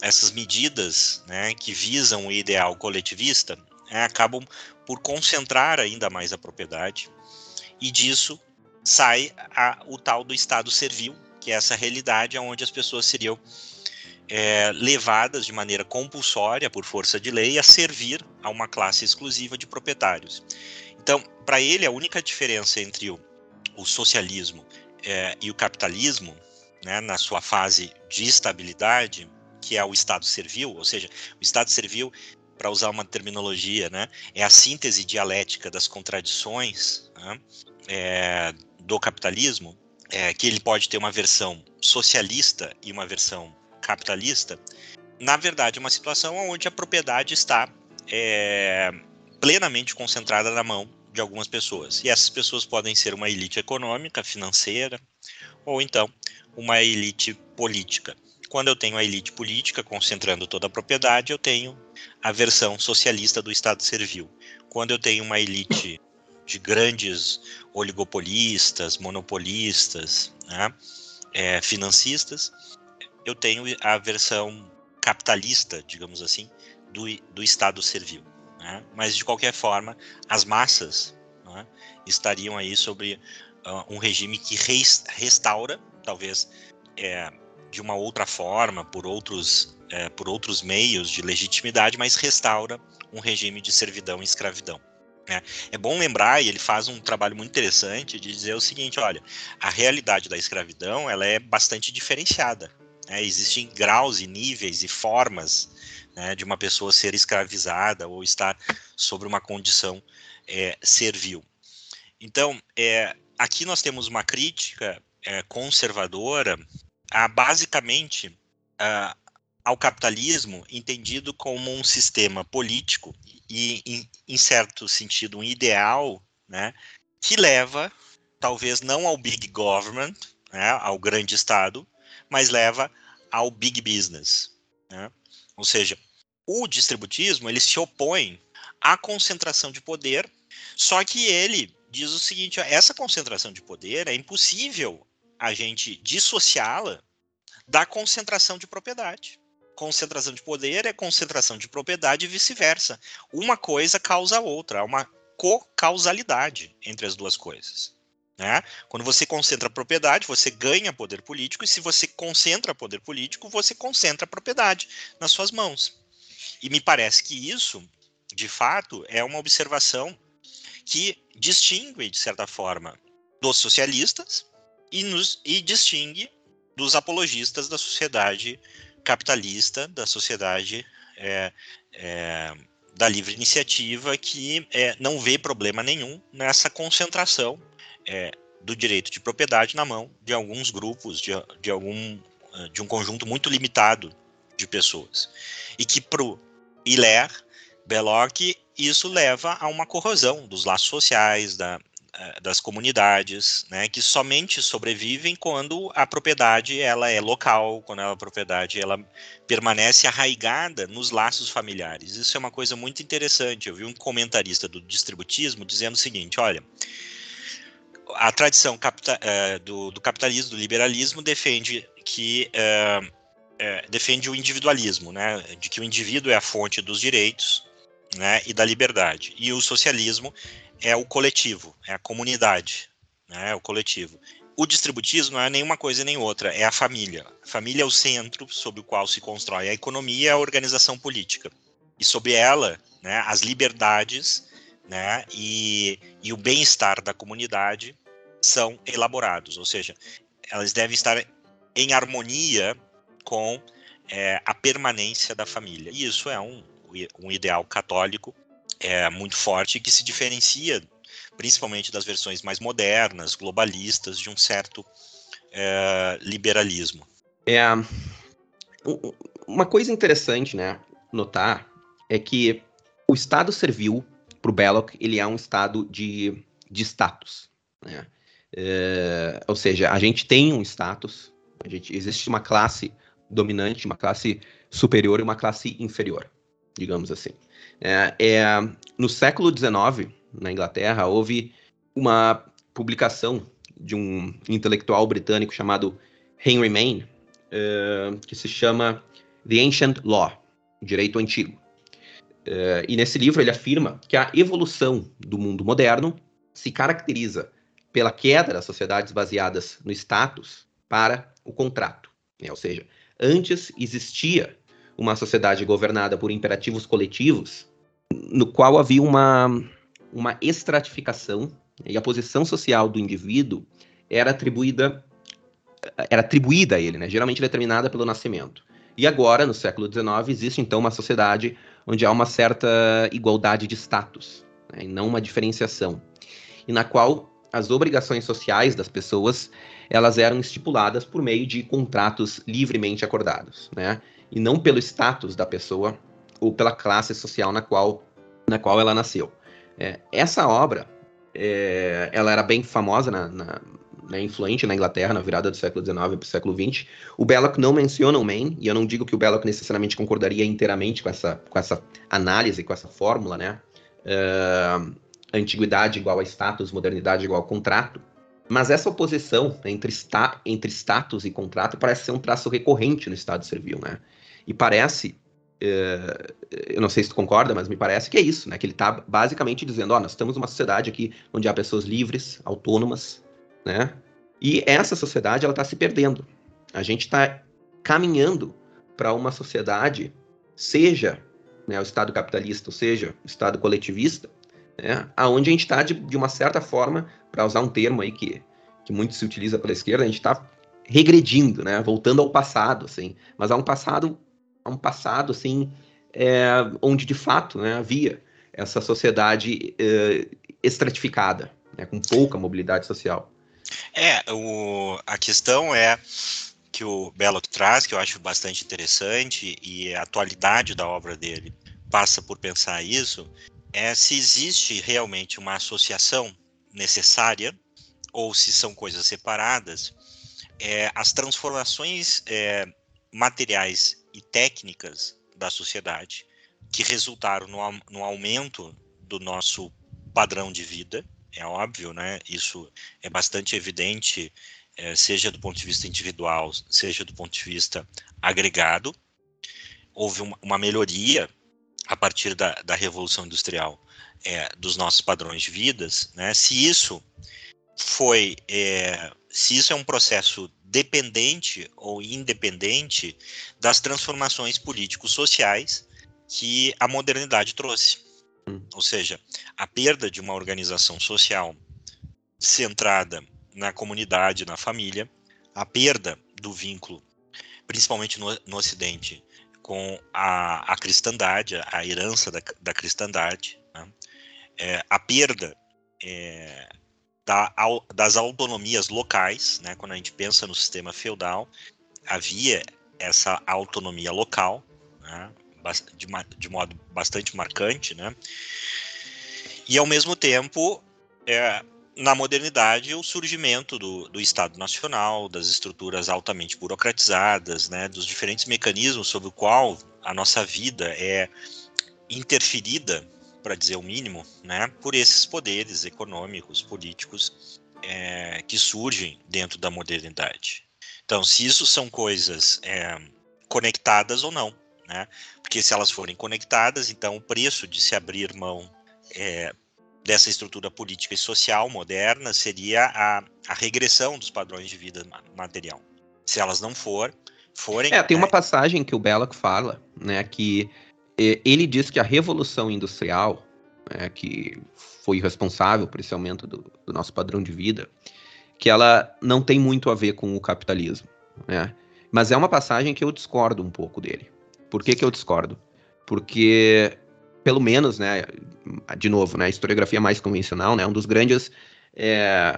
essas medidas, né, que visam o ideal coletivista, né, acabam por concentrar ainda mais a propriedade e disso sai a, o tal do Estado servil, que é essa realidade onde as pessoas seriam é, levadas de maneira compulsória, por força de lei, a servir a uma classe exclusiva de proprietários. Então, para ele, a única diferença entre o, o socialismo é, e o capitalismo, né, na sua fase de estabilidade, que é o Estado servil, ou seja, o Estado servil, para usar uma terminologia, né, é a síntese dialética das contradições né, é, do capitalismo, é, que ele pode ter uma versão socialista e uma versão capitalista, na verdade, é uma situação onde a propriedade está é, plenamente concentrada na mão de algumas pessoas. E essas pessoas podem ser uma elite econômica, financeira, ou então uma elite política. Quando eu tenho a elite política concentrando toda a propriedade, eu tenho a versão socialista do Estado servil. Quando eu tenho uma elite de grandes oligopolistas, monopolistas, né, é, financistas, eu tenho a versão capitalista, digamos assim, do, do Estado servil. Né? Mas, de qualquer forma, as massas né, estariam aí sobre uh, um regime que restaura, talvez é, de uma outra forma, por outros, é, por outros meios de legitimidade, mas restaura um regime de servidão e escravidão. Né? É bom lembrar, e ele faz um trabalho muito interessante, de dizer o seguinte: olha, a realidade da escravidão ela é bastante diferenciada. Né? Existem graus e níveis e formas né, de uma pessoa ser escravizada ou estar sobre uma condição é, servil. Então, é, aqui nós temos uma crítica é, conservadora a basicamente a, ao capitalismo entendido como um sistema político e, em, em certo sentido, um ideal, né, que leva, talvez não ao big government, né, ao grande Estado, mas leva ao big business. Né? Ou seja, o distributismo ele se opõe à concentração de poder, só que ele diz o seguinte: essa concentração de poder é impossível a gente dissociá-la da concentração de propriedade. Concentração de poder é concentração de propriedade e vice-versa. Uma coisa causa a outra, há uma co-causalidade entre as duas coisas. Né? Quando você concentra propriedade, você ganha poder político, e se você concentra poder político, você concentra propriedade nas suas mãos. E me parece que isso, de fato, é uma observação que distingue, de certa forma, dos socialistas e, nos, e distingue dos apologistas da sociedade capitalista, da sociedade é, é, da livre iniciativa, que é, não vê problema nenhum nessa concentração é, do direito de propriedade na mão de alguns grupos, de, de, algum, de um conjunto muito limitado de pessoas. E que para o Hilaire, Belloc, isso leva a uma corrosão dos laços sociais, da, eh, das comunidades, né, que somente sobrevivem quando a propriedade ela é local, quando a propriedade ela permanece arraigada nos laços familiares. Isso é uma coisa muito interessante. Eu vi um comentarista do distributismo dizendo o seguinte: olha, a tradição capita, uh, do, do, capitalismo, do liberalismo defende que uh, uh, defende o individualismo, né, de que o indivíduo é a fonte dos direitos, né, e da liberdade. E o socialismo é o coletivo, é a comunidade, né, é o coletivo. O distributismo não é nenhuma coisa nem outra, é a família. A família é o centro sobre o qual se constrói a economia e a organização política. E sobre ela, né, as liberdades né, e, e o bem-estar da comunidade são elaborados, ou seja, elas devem estar em harmonia com é, a permanência da família. E isso é um, um ideal católico é, muito forte que se diferencia principalmente das versões mais modernas, globalistas, de um certo é, liberalismo. É, uma coisa interessante, né, notar é que o Estado servil para o Belloc ele é um estado de, de status, né? É, ou seja, a gente tem um status, a gente, existe uma classe dominante, uma classe superior e uma classe inferior, digamos assim. É, é, no século XIX, na Inglaterra, houve uma publicação de um intelectual britânico chamado Henry Maine, é, que se chama The Ancient Law, Direito Antigo. É, e nesse livro ele afirma que a evolução do mundo moderno se caracteriza pela queda das sociedades baseadas no status para o contrato. Né? Ou seja, antes existia uma sociedade governada por imperativos coletivos, no qual havia uma, uma estratificação e a posição social do indivíduo era atribuída era atribuída a ele, né? geralmente determinada pelo nascimento. E agora, no século XIX, existe então uma sociedade onde há uma certa igualdade de status, né? e não uma diferenciação, e na qual as obrigações sociais das pessoas elas eram estipuladas por meio de contratos livremente acordados, né? e não pelo status da pessoa ou pela classe social na qual, na qual ela nasceu. É, essa obra, é, ela era bem famosa, na, na, né, influente na Inglaterra, na virada do século XIX para o século XX. O Belloc não menciona o Maine, e eu não digo que o Belloc necessariamente concordaria inteiramente com essa, com essa análise, com essa fórmula, né? Uh, antiguidade igual a status, modernidade igual a contrato. Mas essa oposição entre, sta entre status e contrato parece ser um traço recorrente no Estado Civil, né? E parece, uh, eu não sei se tu concorda, mas me parece que é isso, né? Que ele está basicamente dizendo, ó, oh, nós estamos numa sociedade aqui onde há pessoas livres, autônomas, né? E essa sociedade, ela está se perdendo. A gente está caminhando para uma sociedade, seja né, o Estado capitalista, ou seja, o Estado coletivista, né, aonde a gente está, de, de, uma certa forma, para usar um termo aí que, que muito se utiliza pela esquerda, a gente está regredindo, né, voltando ao passado, assim, mas a um passado, a um passado, assim, é, onde de fato né, havia essa sociedade é, estratificada, né, com pouca mobilidade social. É, o, a questão é que o Belloc traz, que eu acho bastante interessante, e a atualidade da obra dele passa por pensar isso, é se existe realmente uma associação necessária ou se são coisas separadas. É, as transformações é, materiais e técnicas da sociedade que resultaram no, no aumento do nosso padrão de vida, é óbvio, né? Isso é bastante evidente, é, seja do ponto de vista individual, seja do ponto de vista agregado. Houve uma, uma melhoria a partir da, da Revolução Industrial é, dos nossos padrões de vidas, né? Se isso foi, é, se isso é um processo dependente ou independente das transformações políticos sociais que a modernidade trouxe. Hum. Ou seja, a perda de uma organização social centrada na comunidade, na família, a perda do vínculo, principalmente no, no Ocidente, com a, a cristandade, a herança da, da cristandade, né? é, a perda é, da, das autonomias locais, né? quando a gente pensa no sistema feudal, havia essa autonomia local, né? de, de, modo bastante marcante, né? e ao mesmo tempo é, na modernidade, o surgimento do, do, Estado Nacional, das estruturas altamente burocratizadas, né, dos diferentes mecanismos sobre o qual a nossa vida é interferida, para dizer o mínimo, né, por esses poderes econômicos, políticos é, que surgem dentro da modernidade. Então, se isso são coisas é, conectadas ou não, né? Porque se elas forem conectadas, então o preço de se abrir mão é, dessa estrutura política e social moderna seria a, a regressão dos padrões de vida material. Se elas não for, forem. É, tem uma passagem que o Belloc fala, né, que ele diz que a revolução industrial, né, que foi responsável por esse aumento do, do, nosso padrão de vida, que ela não tem muito a ver com o capitalismo, né? Mas é uma passagem que eu discordo um pouco dele. Por que, que eu discordo? Porque pelo menos, né, de novo, né, a historiografia mais convencional, né, um dos grandes é,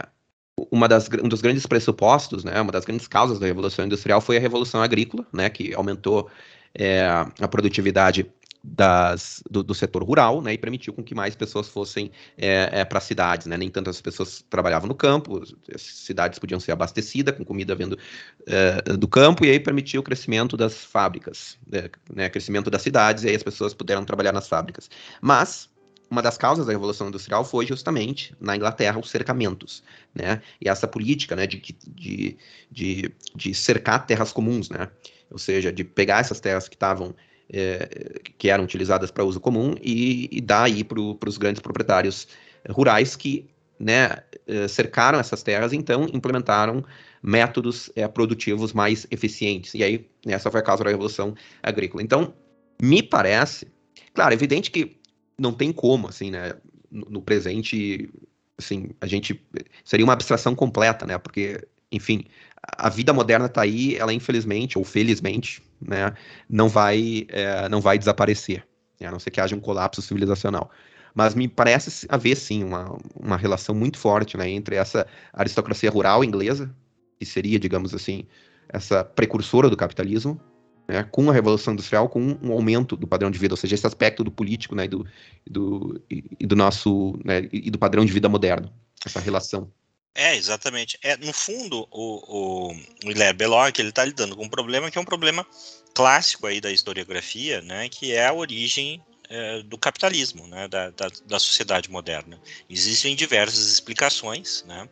uma das, um dos grandes pressupostos, né, uma das grandes causas da Revolução Industrial foi a Revolução Agrícola, né, que aumentou é, a produtividade das, do, do, setor rural, né, e permitiu com que mais pessoas fossem é, é, para cidades, né, nem tantas pessoas trabalhavam no campo, as cidades podiam ser abastecidas com comida vindo é, do campo, e aí permitiu o crescimento das fábricas, né, né, crescimento das cidades, e aí as pessoas puderam trabalhar nas fábricas. Mas uma das causas da Revolução Industrial foi justamente, na Inglaterra, os cercamentos, né? E essa política, né, de, de, de, de cercar terras comuns, né? Ou seja, de pegar essas terras que estavam é, que eram utilizadas para uso comum e, e dar aí para os grandes proprietários rurais que né, é, cercaram essas terras, então implementaram métodos é, produtivos mais eficientes. E aí, essa foi a causa da Revolução Agrícola. Então, me parece, claro, é evidente que não tem como, assim, né, no, no presente, assim, a gente, seria uma abstração completa, né, porque, enfim, a vida moderna está aí, ela infelizmente ou felizmente, né, não vai, é, não vai desaparecer, né, a não ser que haja um colapso civilizacional. Mas me parece haver sim uma, uma relação muito forte né, entre essa aristocracia rural inglesa, que seria, digamos assim, essa precursora do capitalismo, né, com a Revolução Industrial, com um aumento do padrão de vida, ou seja, esse aspecto do político né, e, do, do, e do nosso né, e do padrão de vida moderno, essa relação. É, exatamente. É, no fundo, o, o, Hilaire Belloc ele está lidando com um problema que é um problema clássico aí da historiografia, né, que é a origem é, do capitalismo, né, da, da, da, sociedade moderna. Existem diversas explicações, né,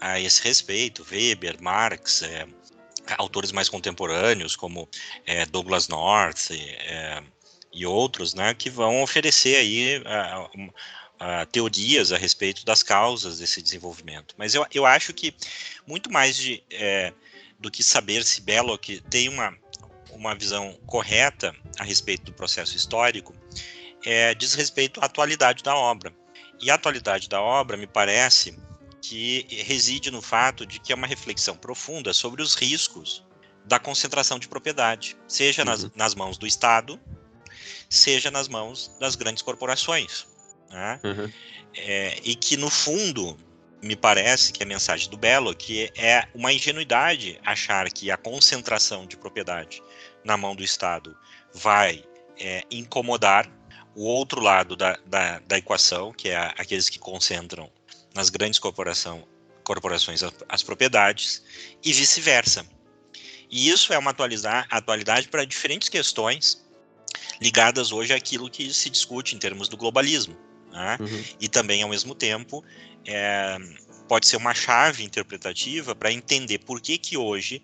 a esse respeito, Weber, Marx, é, autores mais contemporâneos como é, Douglas North é, e outros, né, que vão oferecer aí teorias a respeito das causas desse desenvolvimento. Mas eu, eu acho que muito mais de, é, do que saber se Belloc tem uma, uma visão correta a respeito do processo histórico, é, diz respeito à atualidade da obra. E a atualidade da obra, me parece, que reside no fato de que é uma reflexão profunda sobre os riscos da concentração de propriedade, seja uhum. nas, nas, mãos do Estado, seja nas mãos das grandes corporações. Né? Uhum. É, e que, no fundo, me parece que a mensagem do Belo que é uma ingenuidade achar que a concentração de propriedade na mão do Estado vai é, incomodar o outro lado da, da, da equação, que é aqueles que concentram nas grandes corporação, corporações as, as propriedades, e vice-versa. E isso é uma atualidade para diferentes questões ligadas hoje àquilo que se discute em termos do globalismo. Né? Uhum. E também, ao mesmo tempo, é, pode ser uma chave interpretativa para entender por que, que hoje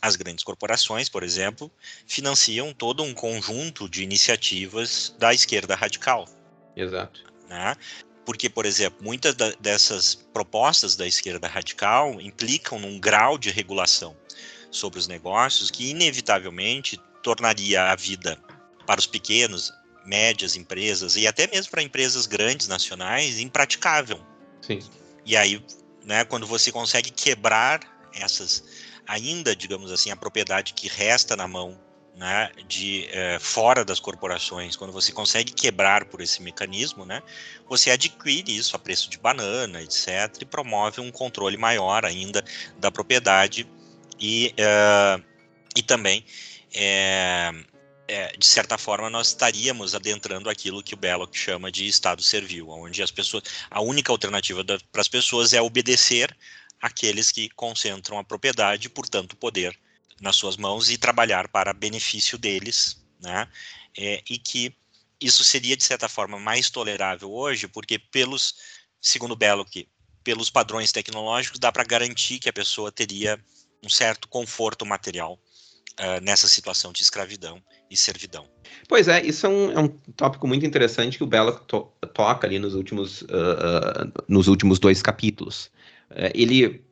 as grandes corporações, por exemplo, financiam todo um conjunto de iniciativas da esquerda radical. Exato. Né? Porque, por exemplo, muitas dessas propostas da esquerda radical implicam num grau de regulação sobre os negócios que, inevitavelmente, tornaria a vida para os pequenos, médias empresas e até mesmo para empresas grandes nacionais impraticável. Sim. E aí, né, quando você consegue quebrar essas ainda, digamos assim, a propriedade que resta na mão né, de é, fora das corporações, quando você consegue quebrar por esse mecanismo, né, você adquire isso a preço de banana, etc., e promove um controle maior ainda da propriedade e, uh, e também, é, é, de certa forma, nós estaríamos adentrando aquilo que o Belloc chama de Estado servil, onde as pessoas, a única alternativa para as pessoas é obedecer aqueles que concentram a propriedade, portanto, o poder nas suas mãos e trabalhar para benefício deles, né? É, e que isso seria, de certa forma, mais tolerável hoje, porque pelos, segundo Belloc, pelos padrões tecnológicos, dá para garantir que a pessoa teria um certo conforto material uh, nessa situação de escravidão e servidão. Pois é, isso é um, é um tópico muito interessante que o Belloc to toca ali nos últimos, uh, uh, nos últimos dois capítulos. Ele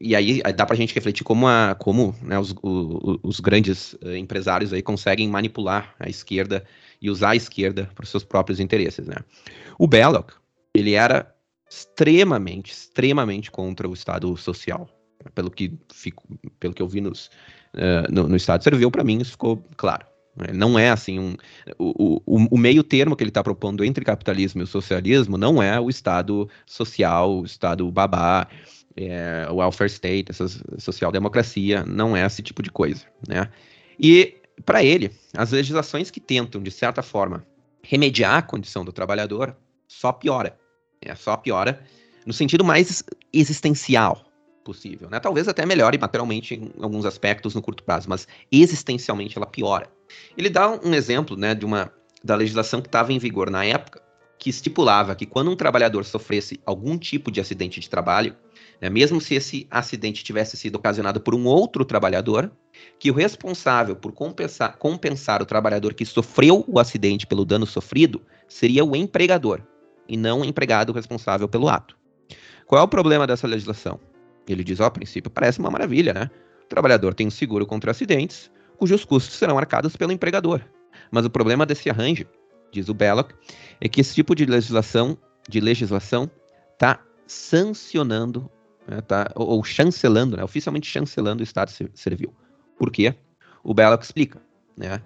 e aí dá para a gente refletir como, a, como né, os, o, os, grandes empresários aí conseguem manipular a esquerda e usar a esquerda para os seus próprios interesses. Né? O Belloc, ele era extremamente, extremamente contra o Estado social. Pelo que, fico, pelo que eu vi nos, uh, no, no Estado Servil, para mim isso ficou claro. Né? Não é assim um. O, o, o meio termo que ele está propondo entre capitalismo e socialismo não é o Estado social, o Estado babá, é, o welfare state, essa social-democracia, não é esse tipo de coisa. Né? E, para ele, as legislações que tentam, de certa forma, remediar a condição do trabalhador só piora. É, só piora no sentido mais existencial possível. Né? Talvez até melhore materialmente em alguns aspectos no curto prazo, mas existencialmente ela piora. Ele dá um exemplo né, de uma da legislação que estava em vigor na época, que estipulava que quando um trabalhador sofresse algum tipo de acidente de trabalho, né, mesmo se esse acidente tivesse sido ocasionado por um outro trabalhador, que o responsável por compensar, compensar o trabalhador que sofreu o acidente pelo dano sofrido seria o empregador, e não o empregado responsável pelo ato. Qual é o problema dessa legislação? Ele diz, ó, a princípio parece uma maravilha, né? O trabalhador tem um seguro contra acidentes, cujos custos serão arcados pelo empregador. Mas o problema desse arranjo, diz o Belloc, é que esse tipo de legislação de legislação está sancionando, né, tá, ou, ou, chancelando, né, oficialmente chancelando o Estado Servil. Por quê? O Belloc explica. Né,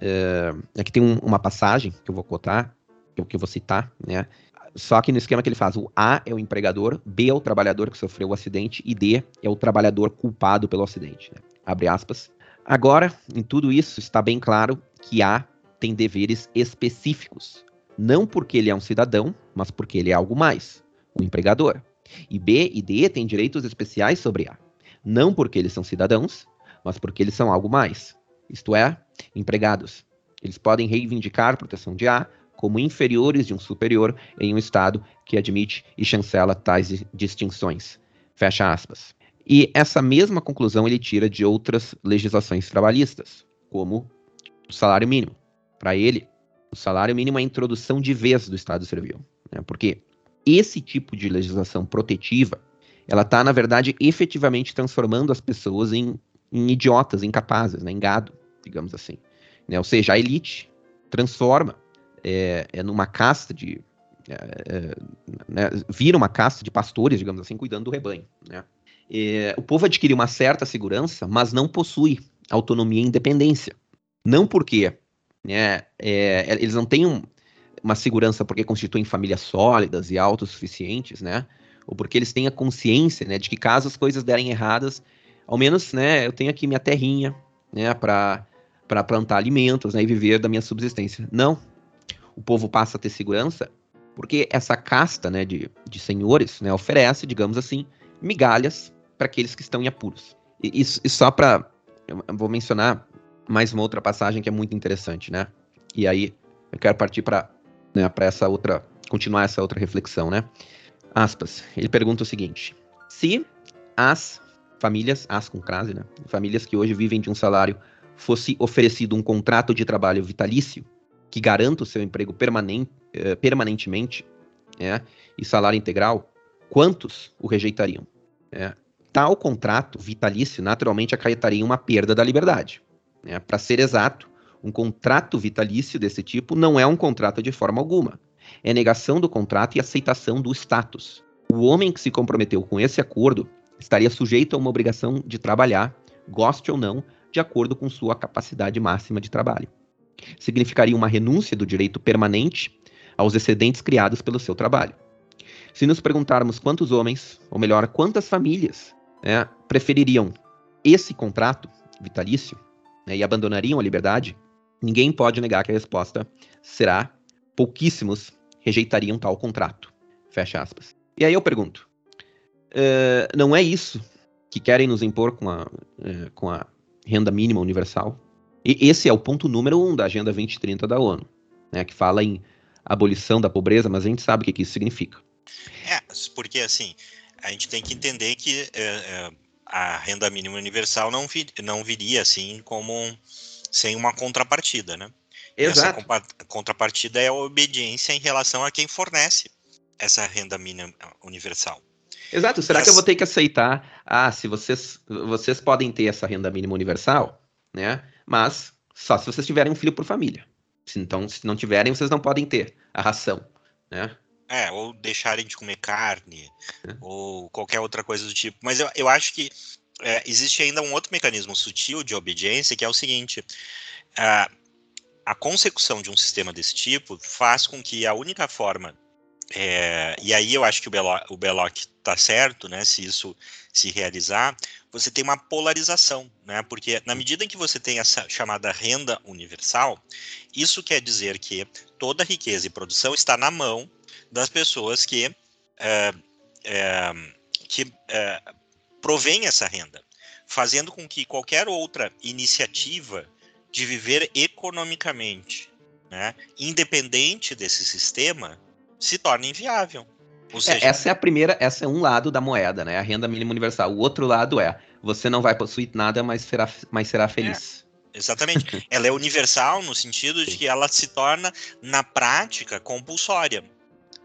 é, aqui tem um, uma passagem que eu vou cotar, que eu, que eu vou citar, né, só que no esquema que ele faz, o A é o empregador, B é o trabalhador que sofreu o acidente e D é o trabalhador culpado pelo acidente. Né? Abre aspas. Agora, em tudo isso, está bem claro que A tem deveres específicos. Não porque ele é um cidadão, mas porque ele é algo mais, o empregador. E B e D têm direitos especiais sobre A. Não porque eles são cidadãos, mas porque eles são algo mais. Isto é, empregados. Eles podem reivindicar proteção de A como inferiores de um superior em um Estado que admite e chancela tais distinções. Fecha aspas. E essa mesma conclusão ele tira de outras legislações trabalhistas, como o salário mínimo. Para ele, o salário mínimo é a introdução de vez do Estado Civil. Né? Porque esse tipo de legislação protetiva, ela está, na verdade, efetivamente transformando as pessoas em, em idiotas, incapazes, né? em gado, digamos assim. Né? Ou seja, a elite transforma é, é numa casta de. É, é, né? vira uma casta de pastores, digamos assim, cuidando do rebanho. Né? É, o povo adquire uma certa segurança, mas não possui autonomia e independência. Não porque né, é, eles não têm um, uma segurança porque constituem famílias sólidas e autossuficientes, né? Ou porque eles têm a consciência, né, de que caso as coisas derem erradas, ao menos, né, eu tenho aqui minha terrinha, né, para plantar alimentos, né, e viver da minha subsistência. Não. O povo passa a ter segurança porque essa casta, né, de, de senhores, né, oferece, digamos assim, migalhas para aqueles que estão em apuros. E, e, e só para vou mencionar mais uma outra passagem que é muito interessante, né? E aí eu quero partir para né, essa outra continuar essa outra reflexão, né? Aspas. Ele pergunta o seguinte: se as famílias, as com crase, né? Famílias que hoje vivem de um salário fosse oferecido um contrato de trabalho vitalício que garanta o seu emprego permanente, eh, permanentemente né, e salário integral, quantos o rejeitariam? É, tal contrato vitalício naturalmente acarretaria uma perda da liberdade. Né? Para ser exato, um contrato vitalício desse tipo não é um contrato de forma alguma. É negação do contrato e aceitação do status. O homem que se comprometeu com esse acordo estaria sujeito a uma obrigação de trabalhar, goste ou não, de acordo com sua capacidade máxima de trabalho. Significaria uma renúncia do direito permanente aos excedentes criados pelo seu trabalho. Se nos perguntarmos quantos homens, ou melhor, quantas famílias, né, prefeririam esse contrato vitalício né, e abandonariam a liberdade, ninguém pode negar que a resposta será pouquíssimos rejeitariam tal contrato. Fecha aspas. E aí eu pergunto, uh, não é isso que querem nos impor com a, uh, com a renda mínima universal? E esse é o ponto número um da Agenda 2030 da ONU, né, que fala em abolição da pobreza, mas a gente sabe o que, isso significa. É, porque assim, a gente tem que entender que é, é, a renda mínima universal não, vir, não viria assim como sem uma contrapartida, né? Exato. Essa contrapartida é a obediência em relação a quem fornece essa renda mínima universal. Exato. Será que eu vou ter que aceitar? Ah, se vocês vocês podem ter essa renda mínima universal, né? Mas só se vocês tiverem um filho por família. Então, se não tiverem, vocês não podem ter a ração, né? É, ou deixarem de comer carne, é. ou qualquer outra coisa do tipo. Mas eu, eu acho que é, existe ainda um outro mecanismo sutil de obediência, que é o seguinte: a, a consecução de um sistema desse tipo faz com que a única forma. É, e aí eu acho que o Belloc, o Belloc tá certo, né? Se isso se realizar, você tem uma polarização, né? Porque na medida em que você tem essa chamada renda universal, isso quer dizer que toda riqueza e produção está na mão das pessoas que, é, é, que é, provém essa renda, fazendo com que qualquer outra iniciativa de viver economicamente, né, independente desse sistema, se torne inviável. É, seja, essa é a primeira, essa é um lado da moeda, né? A renda mínima universal. O outro lado é você não vai possuir nada, mas será, mas será feliz. É, exatamente. ela é universal no sentido de que ela se torna, na prática, compulsória.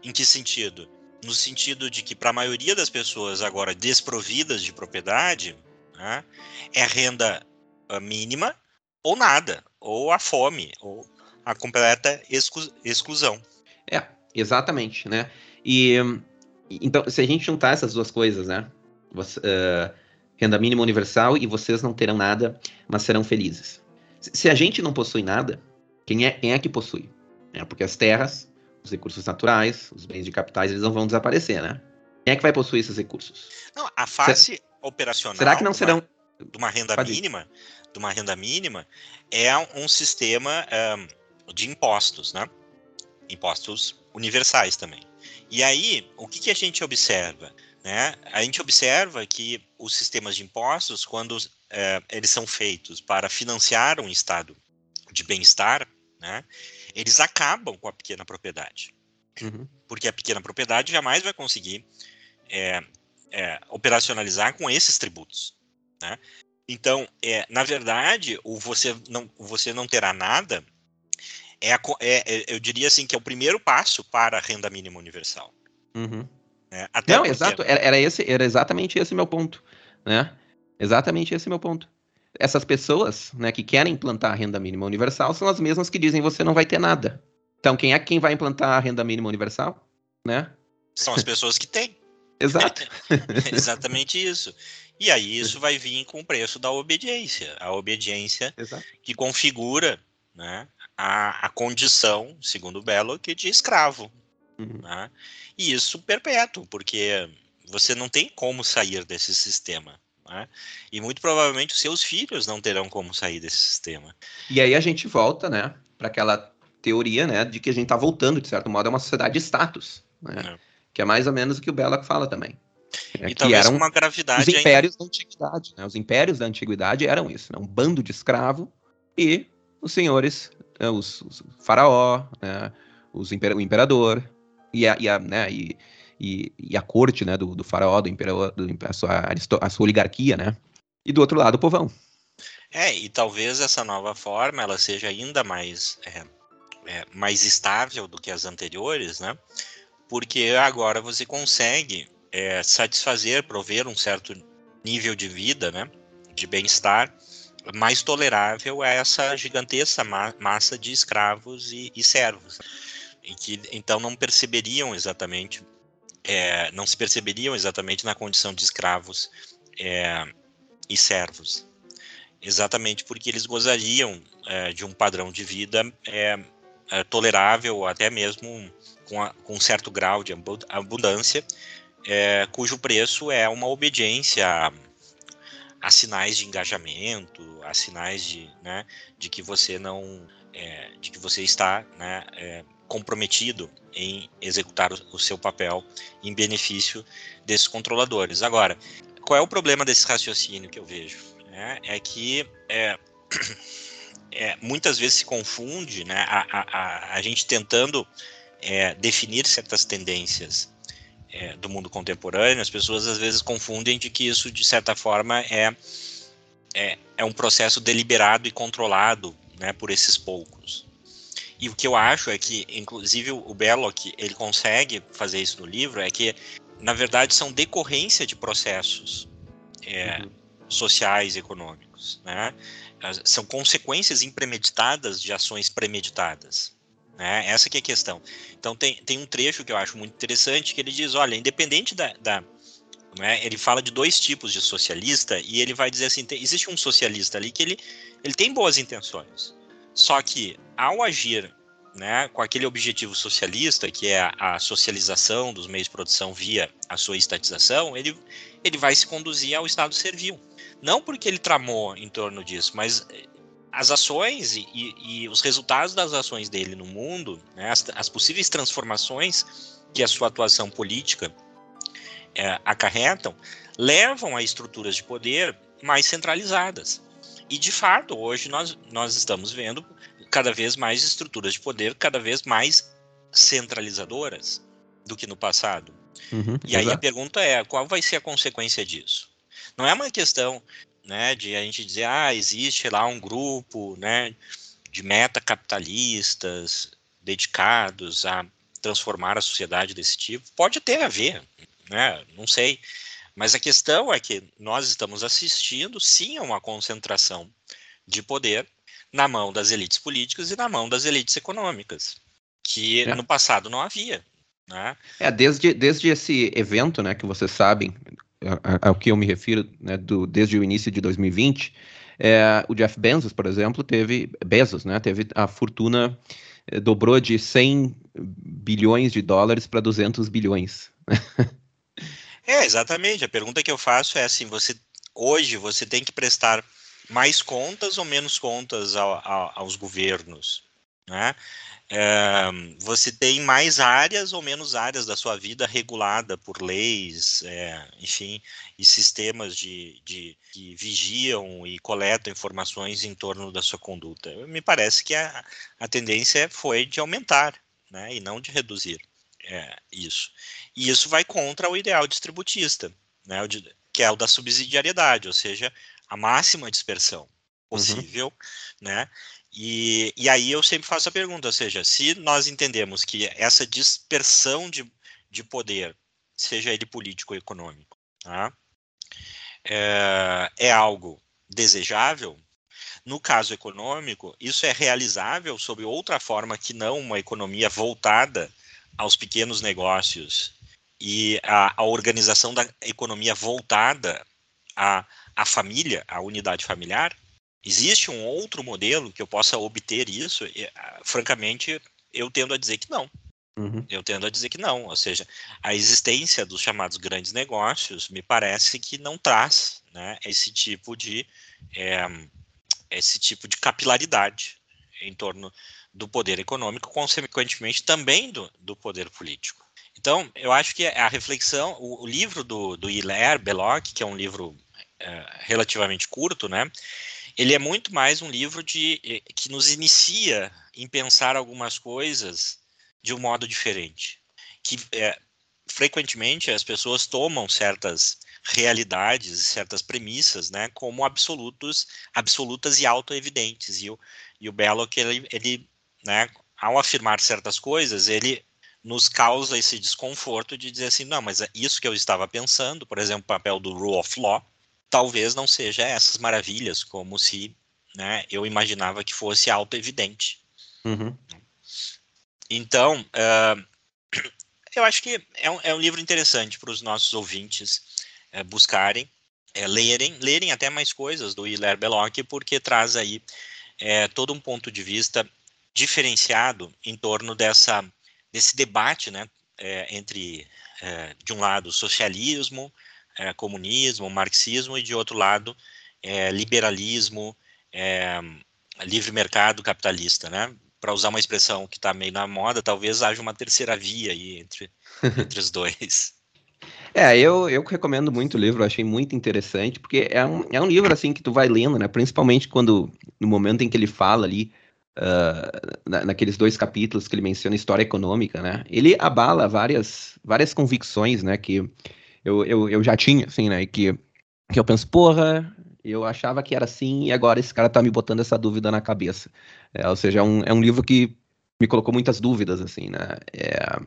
Em que sentido? No sentido de que, para a maioria das pessoas agora desprovidas de propriedade, né, é renda ah, mínima ou nada, ou a fome, ou a completa exclu exclusão. É, exatamente, né? E então, se a gente juntar essas duas coisas, né? Você, uh, renda mínima universal e vocês não terão nada, mas serão felizes. Se a gente não possui nada, quem é, quem é que possui? É porque as terras os recursos naturais, os bens de capitais, eles não vão desaparecer, né? Quem é que vai possuir esses recursos? Não, a face operacional será que não serão de uma renda Pode mínima, ir. de uma renda mínima, é um sistema um, de impostos, né? Impostos universais também. E aí, o que, que a gente observa? Né? A gente observa que os sistemas de impostos, quando é, eles são feitos para financiar um estado de bem-estar, né? eles acabam com a pequena propriedade. Uhum. Porque a pequena propriedade jamais vai conseguir é, é, operacionalizar com esses tributos. Né? Então, é, na verdade, o você não, você não terá nada é, a, é, é, eu diria assim que é o primeiro passo para a renda mínima universal. Uhum. É, não, porque... exato, era, era, esse, era exatamente esse meu ponto, né? Exatamente esse meu ponto. Essas pessoas, né, que querem implantar a renda mínima universal são as mesmas que dizem você não vai ter nada. Então, quem é quem vai implantar a renda mínima universal, né? São as pessoas que têm. Exato. Exatamente isso. E aí isso vai vir com o preço da obediência, a obediência Exato. que configura, né, a, a condição, segundo Belloc, de escravo. Uhum. Né? E isso perpétuo, porque você não tem como sair desse sistema. Né? E muito provavelmente os seus filhos não terão como sair desse sistema. E aí a gente volta, né, para aquela teoria, né, de que a gente está voltando, de certo modo, a uma sociedade de status, né? É. Que é mais ou menos o que o Belloc fala também. É, e talvez eram uma gravidade os impérios ainda... da antiguidade, né? Os impérios da antiguidade eram isso, né? um bando de escravo e os senhores os, os faraó, né, os imper, o imperador e a, e a, né, e, e, e, a corte né, do, do faraó, do imperador, do, a, sua, a sua oligarquia, né? E do outro lado o povão. É, e talvez essa nova forma ela seja ainda mais, é, é, mais estável do que as anteriores, né? Porque agora você consegue é, satisfazer, prover um certo nível de vida, né? De bem-estar mais tolerável a essa gigantesca ma massa de escravos e, e servos, e que então não perceberiam exatamente, é, não se perceberiam exatamente na condição de escravos é, e servos, exatamente porque eles gozariam é, de um padrão de vida é, é, tolerável, até mesmo com, a, com, um certo grau de abundância, é, cujo preço é uma obediência há sinais de engajamento, há sinais de, né, de que você não, é, de que você está né, é, comprometido em executar o, seu papel em benefício desses controladores. Agora, qual é o problema desse raciocínio que eu vejo? É, é que é, é, muitas vezes se confunde né, a, a, a gente tentando é, definir certas tendências é, do mundo contemporâneo, as pessoas às vezes confundem de que isso, de certa forma, é, é, é um processo deliberado e controlado né, por esses poucos. E o que eu acho é que, inclusive, o Belloc ele consegue fazer isso no livro, é que, na verdade, são decorrência de processos é, uhum. sociais e econômicos. Né? São consequências impremeditadas de ações premeditadas. Né? Essa que é a questão. Então tem, tem um trecho que eu acho muito interessante que ele diz, olha, independente da, da né, ele fala de dois tipos de socialista e ele vai dizer assim, tem, existe um socialista ali que ele, ele tem boas intenções, só que ao agir né, com aquele objetivo socialista, que é a, a, socialização dos meios de produção via a sua estatização, ele, ele vai se conduzir ao estado servil. Não porque ele tramou em torno disso, mas as ações e, e, os resultados das ações dele no mundo, né, as, as, possíveis transformações que a sua atuação política é, acarretam, levam a estruturas de poder mais centralizadas. E, de fato, hoje nós, nós estamos vendo cada vez mais estruturas de poder cada vez mais centralizadoras do que no passado. Uhum, e aí a pergunta é: qual vai ser a consequência disso? Não é uma questão né, de a gente dizer, ah, existe lá um grupo, né, de metacapitalistas dedicados a transformar a sociedade desse tipo, pode ter a ver, né, não sei, mas a questão é que nós estamos assistindo, sim, a uma concentração de poder na mão das elites políticas e na mão das elites econômicas, que é. no passado não havia. Né? É, desde, desde esse evento, né, que vocês sabem, ao que eu me refiro, né, do, desde o início de 2020, é, o Jeff Bezos, por exemplo, teve Bezos, né, teve a fortuna é, dobrou de 100 bilhões de dólares para 200 bilhões. é, exatamente. A pergunta que eu faço é assim, você hoje você tem que prestar mais contas ou menos contas ao, ao, aos governos, né? É, você tem mais áreas ou menos áreas da sua vida regulada por leis, é, enfim, e sistemas de, de, que vigiam e coletam informações em torno da sua conduta. Me parece que a, a tendência foi de aumentar, né, e não de reduzir é, isso. E isso vai contra o ideal distributista. né, que é o da subsidiariedade, ou seja, a máxima dispersão uhum. possível, uhum. né? E, e aí eu sempre faço a pergunta, ou seja, se nós entendemos que essa dispersão de, de poder, seja ele político ou econômico, tá? é, é algo desejável, no caso econômico, isso é realizável sob outra forma que não uma economia voltada aos pequenos negócios e a, a organização da economia voltada à, à família, à unidade familiar? Existe um outro modelo que eu possa obter isso? E, ah, francamente, eu tendo a dizer que não. Uhum. Eu tendo a dizer que não. Ou seja, a existência dos chamados grandes negócios me parece que não traz né, esse tipo de é, esse tipo de capilaridade em torno do poder econômico, consequentemente também do, do poder político. Então, eu acho que a reflexão, o, o livro do, do Hilaire Belloc, que é um livro é, relativamente curto, né, ele é muito mais um livro de, eh, que nos inicia em pensar algumas coisas de um modo diferente. Que é, frequentemente as pessoas tomam certas realidades e certas premissas né, como absolutos, absolutas e autoevidentes. E o, e o Belloc, ele, ele né, ao afirmar certas coisas, ele nos causa esse desconforto de dizer assim, não, mas é isso que eu estava pensando, por exemplo, o papel do rule of law, talvez não seja essas maravilhas, como se né, eu imaginava que fosse auto-evidente. Uhum. Então, uh, eu acho que é um, é um livro interessante para os nossos ouvintes uh, buscarem, uh, lerem, lerem até mais coisas do Hilaire Belloc, porque traz aí é, todo um ponto de vista diferenciado em torno dessa, desse debate né, entre, de um lado, socialismo, é, comunismo, marxismo, e de outro lado, é, liberalismo, é, livre mercado capitalista, né? Para usar uma expressão que está meio na moda, talvez haja uma terceira via aí entre, entre os dois. É, eu, eu recomendo muito o livro, achei muito interessante, porque é um, é um livro assim que tu vai lendo, né? Principalmente quando no momento em que ele fala ali, uh, na, naqueles dois capítulos que ele menciona história econômica, né? Ele abala várias, várias convicções, né? Que eu, eu, eu já tinha, assim, né? Que, que eu penso, porra, eu achava que era assim e agora esse cara tá me botando essa dúvida na cabeça. É, ou seja, é um, é um livro que me colocou muitas dúvidas, assim, né? É,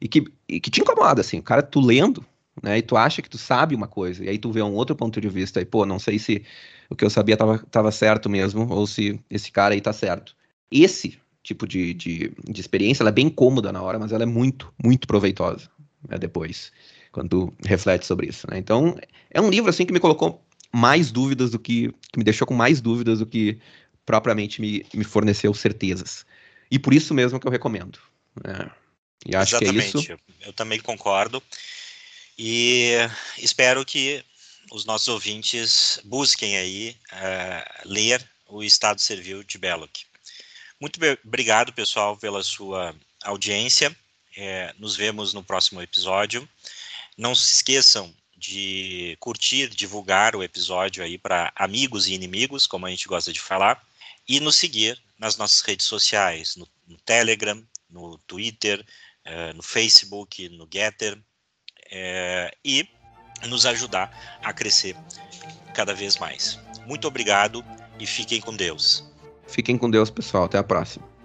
e, que, e que te incomoda, assim, o cara, tu lendo, né? E tu acha que tu sabe uma coisa, e aí tu vê um outro ponto de vista, e pô, não sei se o que eu sabia tava, tava certo mesmo, ou se esse cara aí tá certo. Esse tipo de, de, de experiência, ela é bem cômoda na hora, mas ela é muito, muito proveitosa né, depois quando reflete sobre isso. Né? Então, é um livro assim que me colocou mais dúvidas do que, que me deixou com mais dúvidas do que propriamente me, me forneceu certezas. E por isso mesmo que eu recomendo. Né? E acho Exatamente. que é isso. Eu também concordo. E espero que os nossos ouvintes busquem aí uh, ler o Estado Servil de Belloc. Muito obrigado, pessoal, pela sua audiência. É, nos vemos no próximo episódio. Não se esqueçam de curtir, divulgar o episódio aí para amigos e inimigos, como a gente gosta de falar, e nos seguir nas nossas redes sociais, no, no Telegram, no Twitter, uh, no Facebook, no Getter, uh, e nos ajudar a crescer cada vez mais. Muito obrigado e fiquem com Deus. Fiquem com Deus, pessoal. Até a próxima.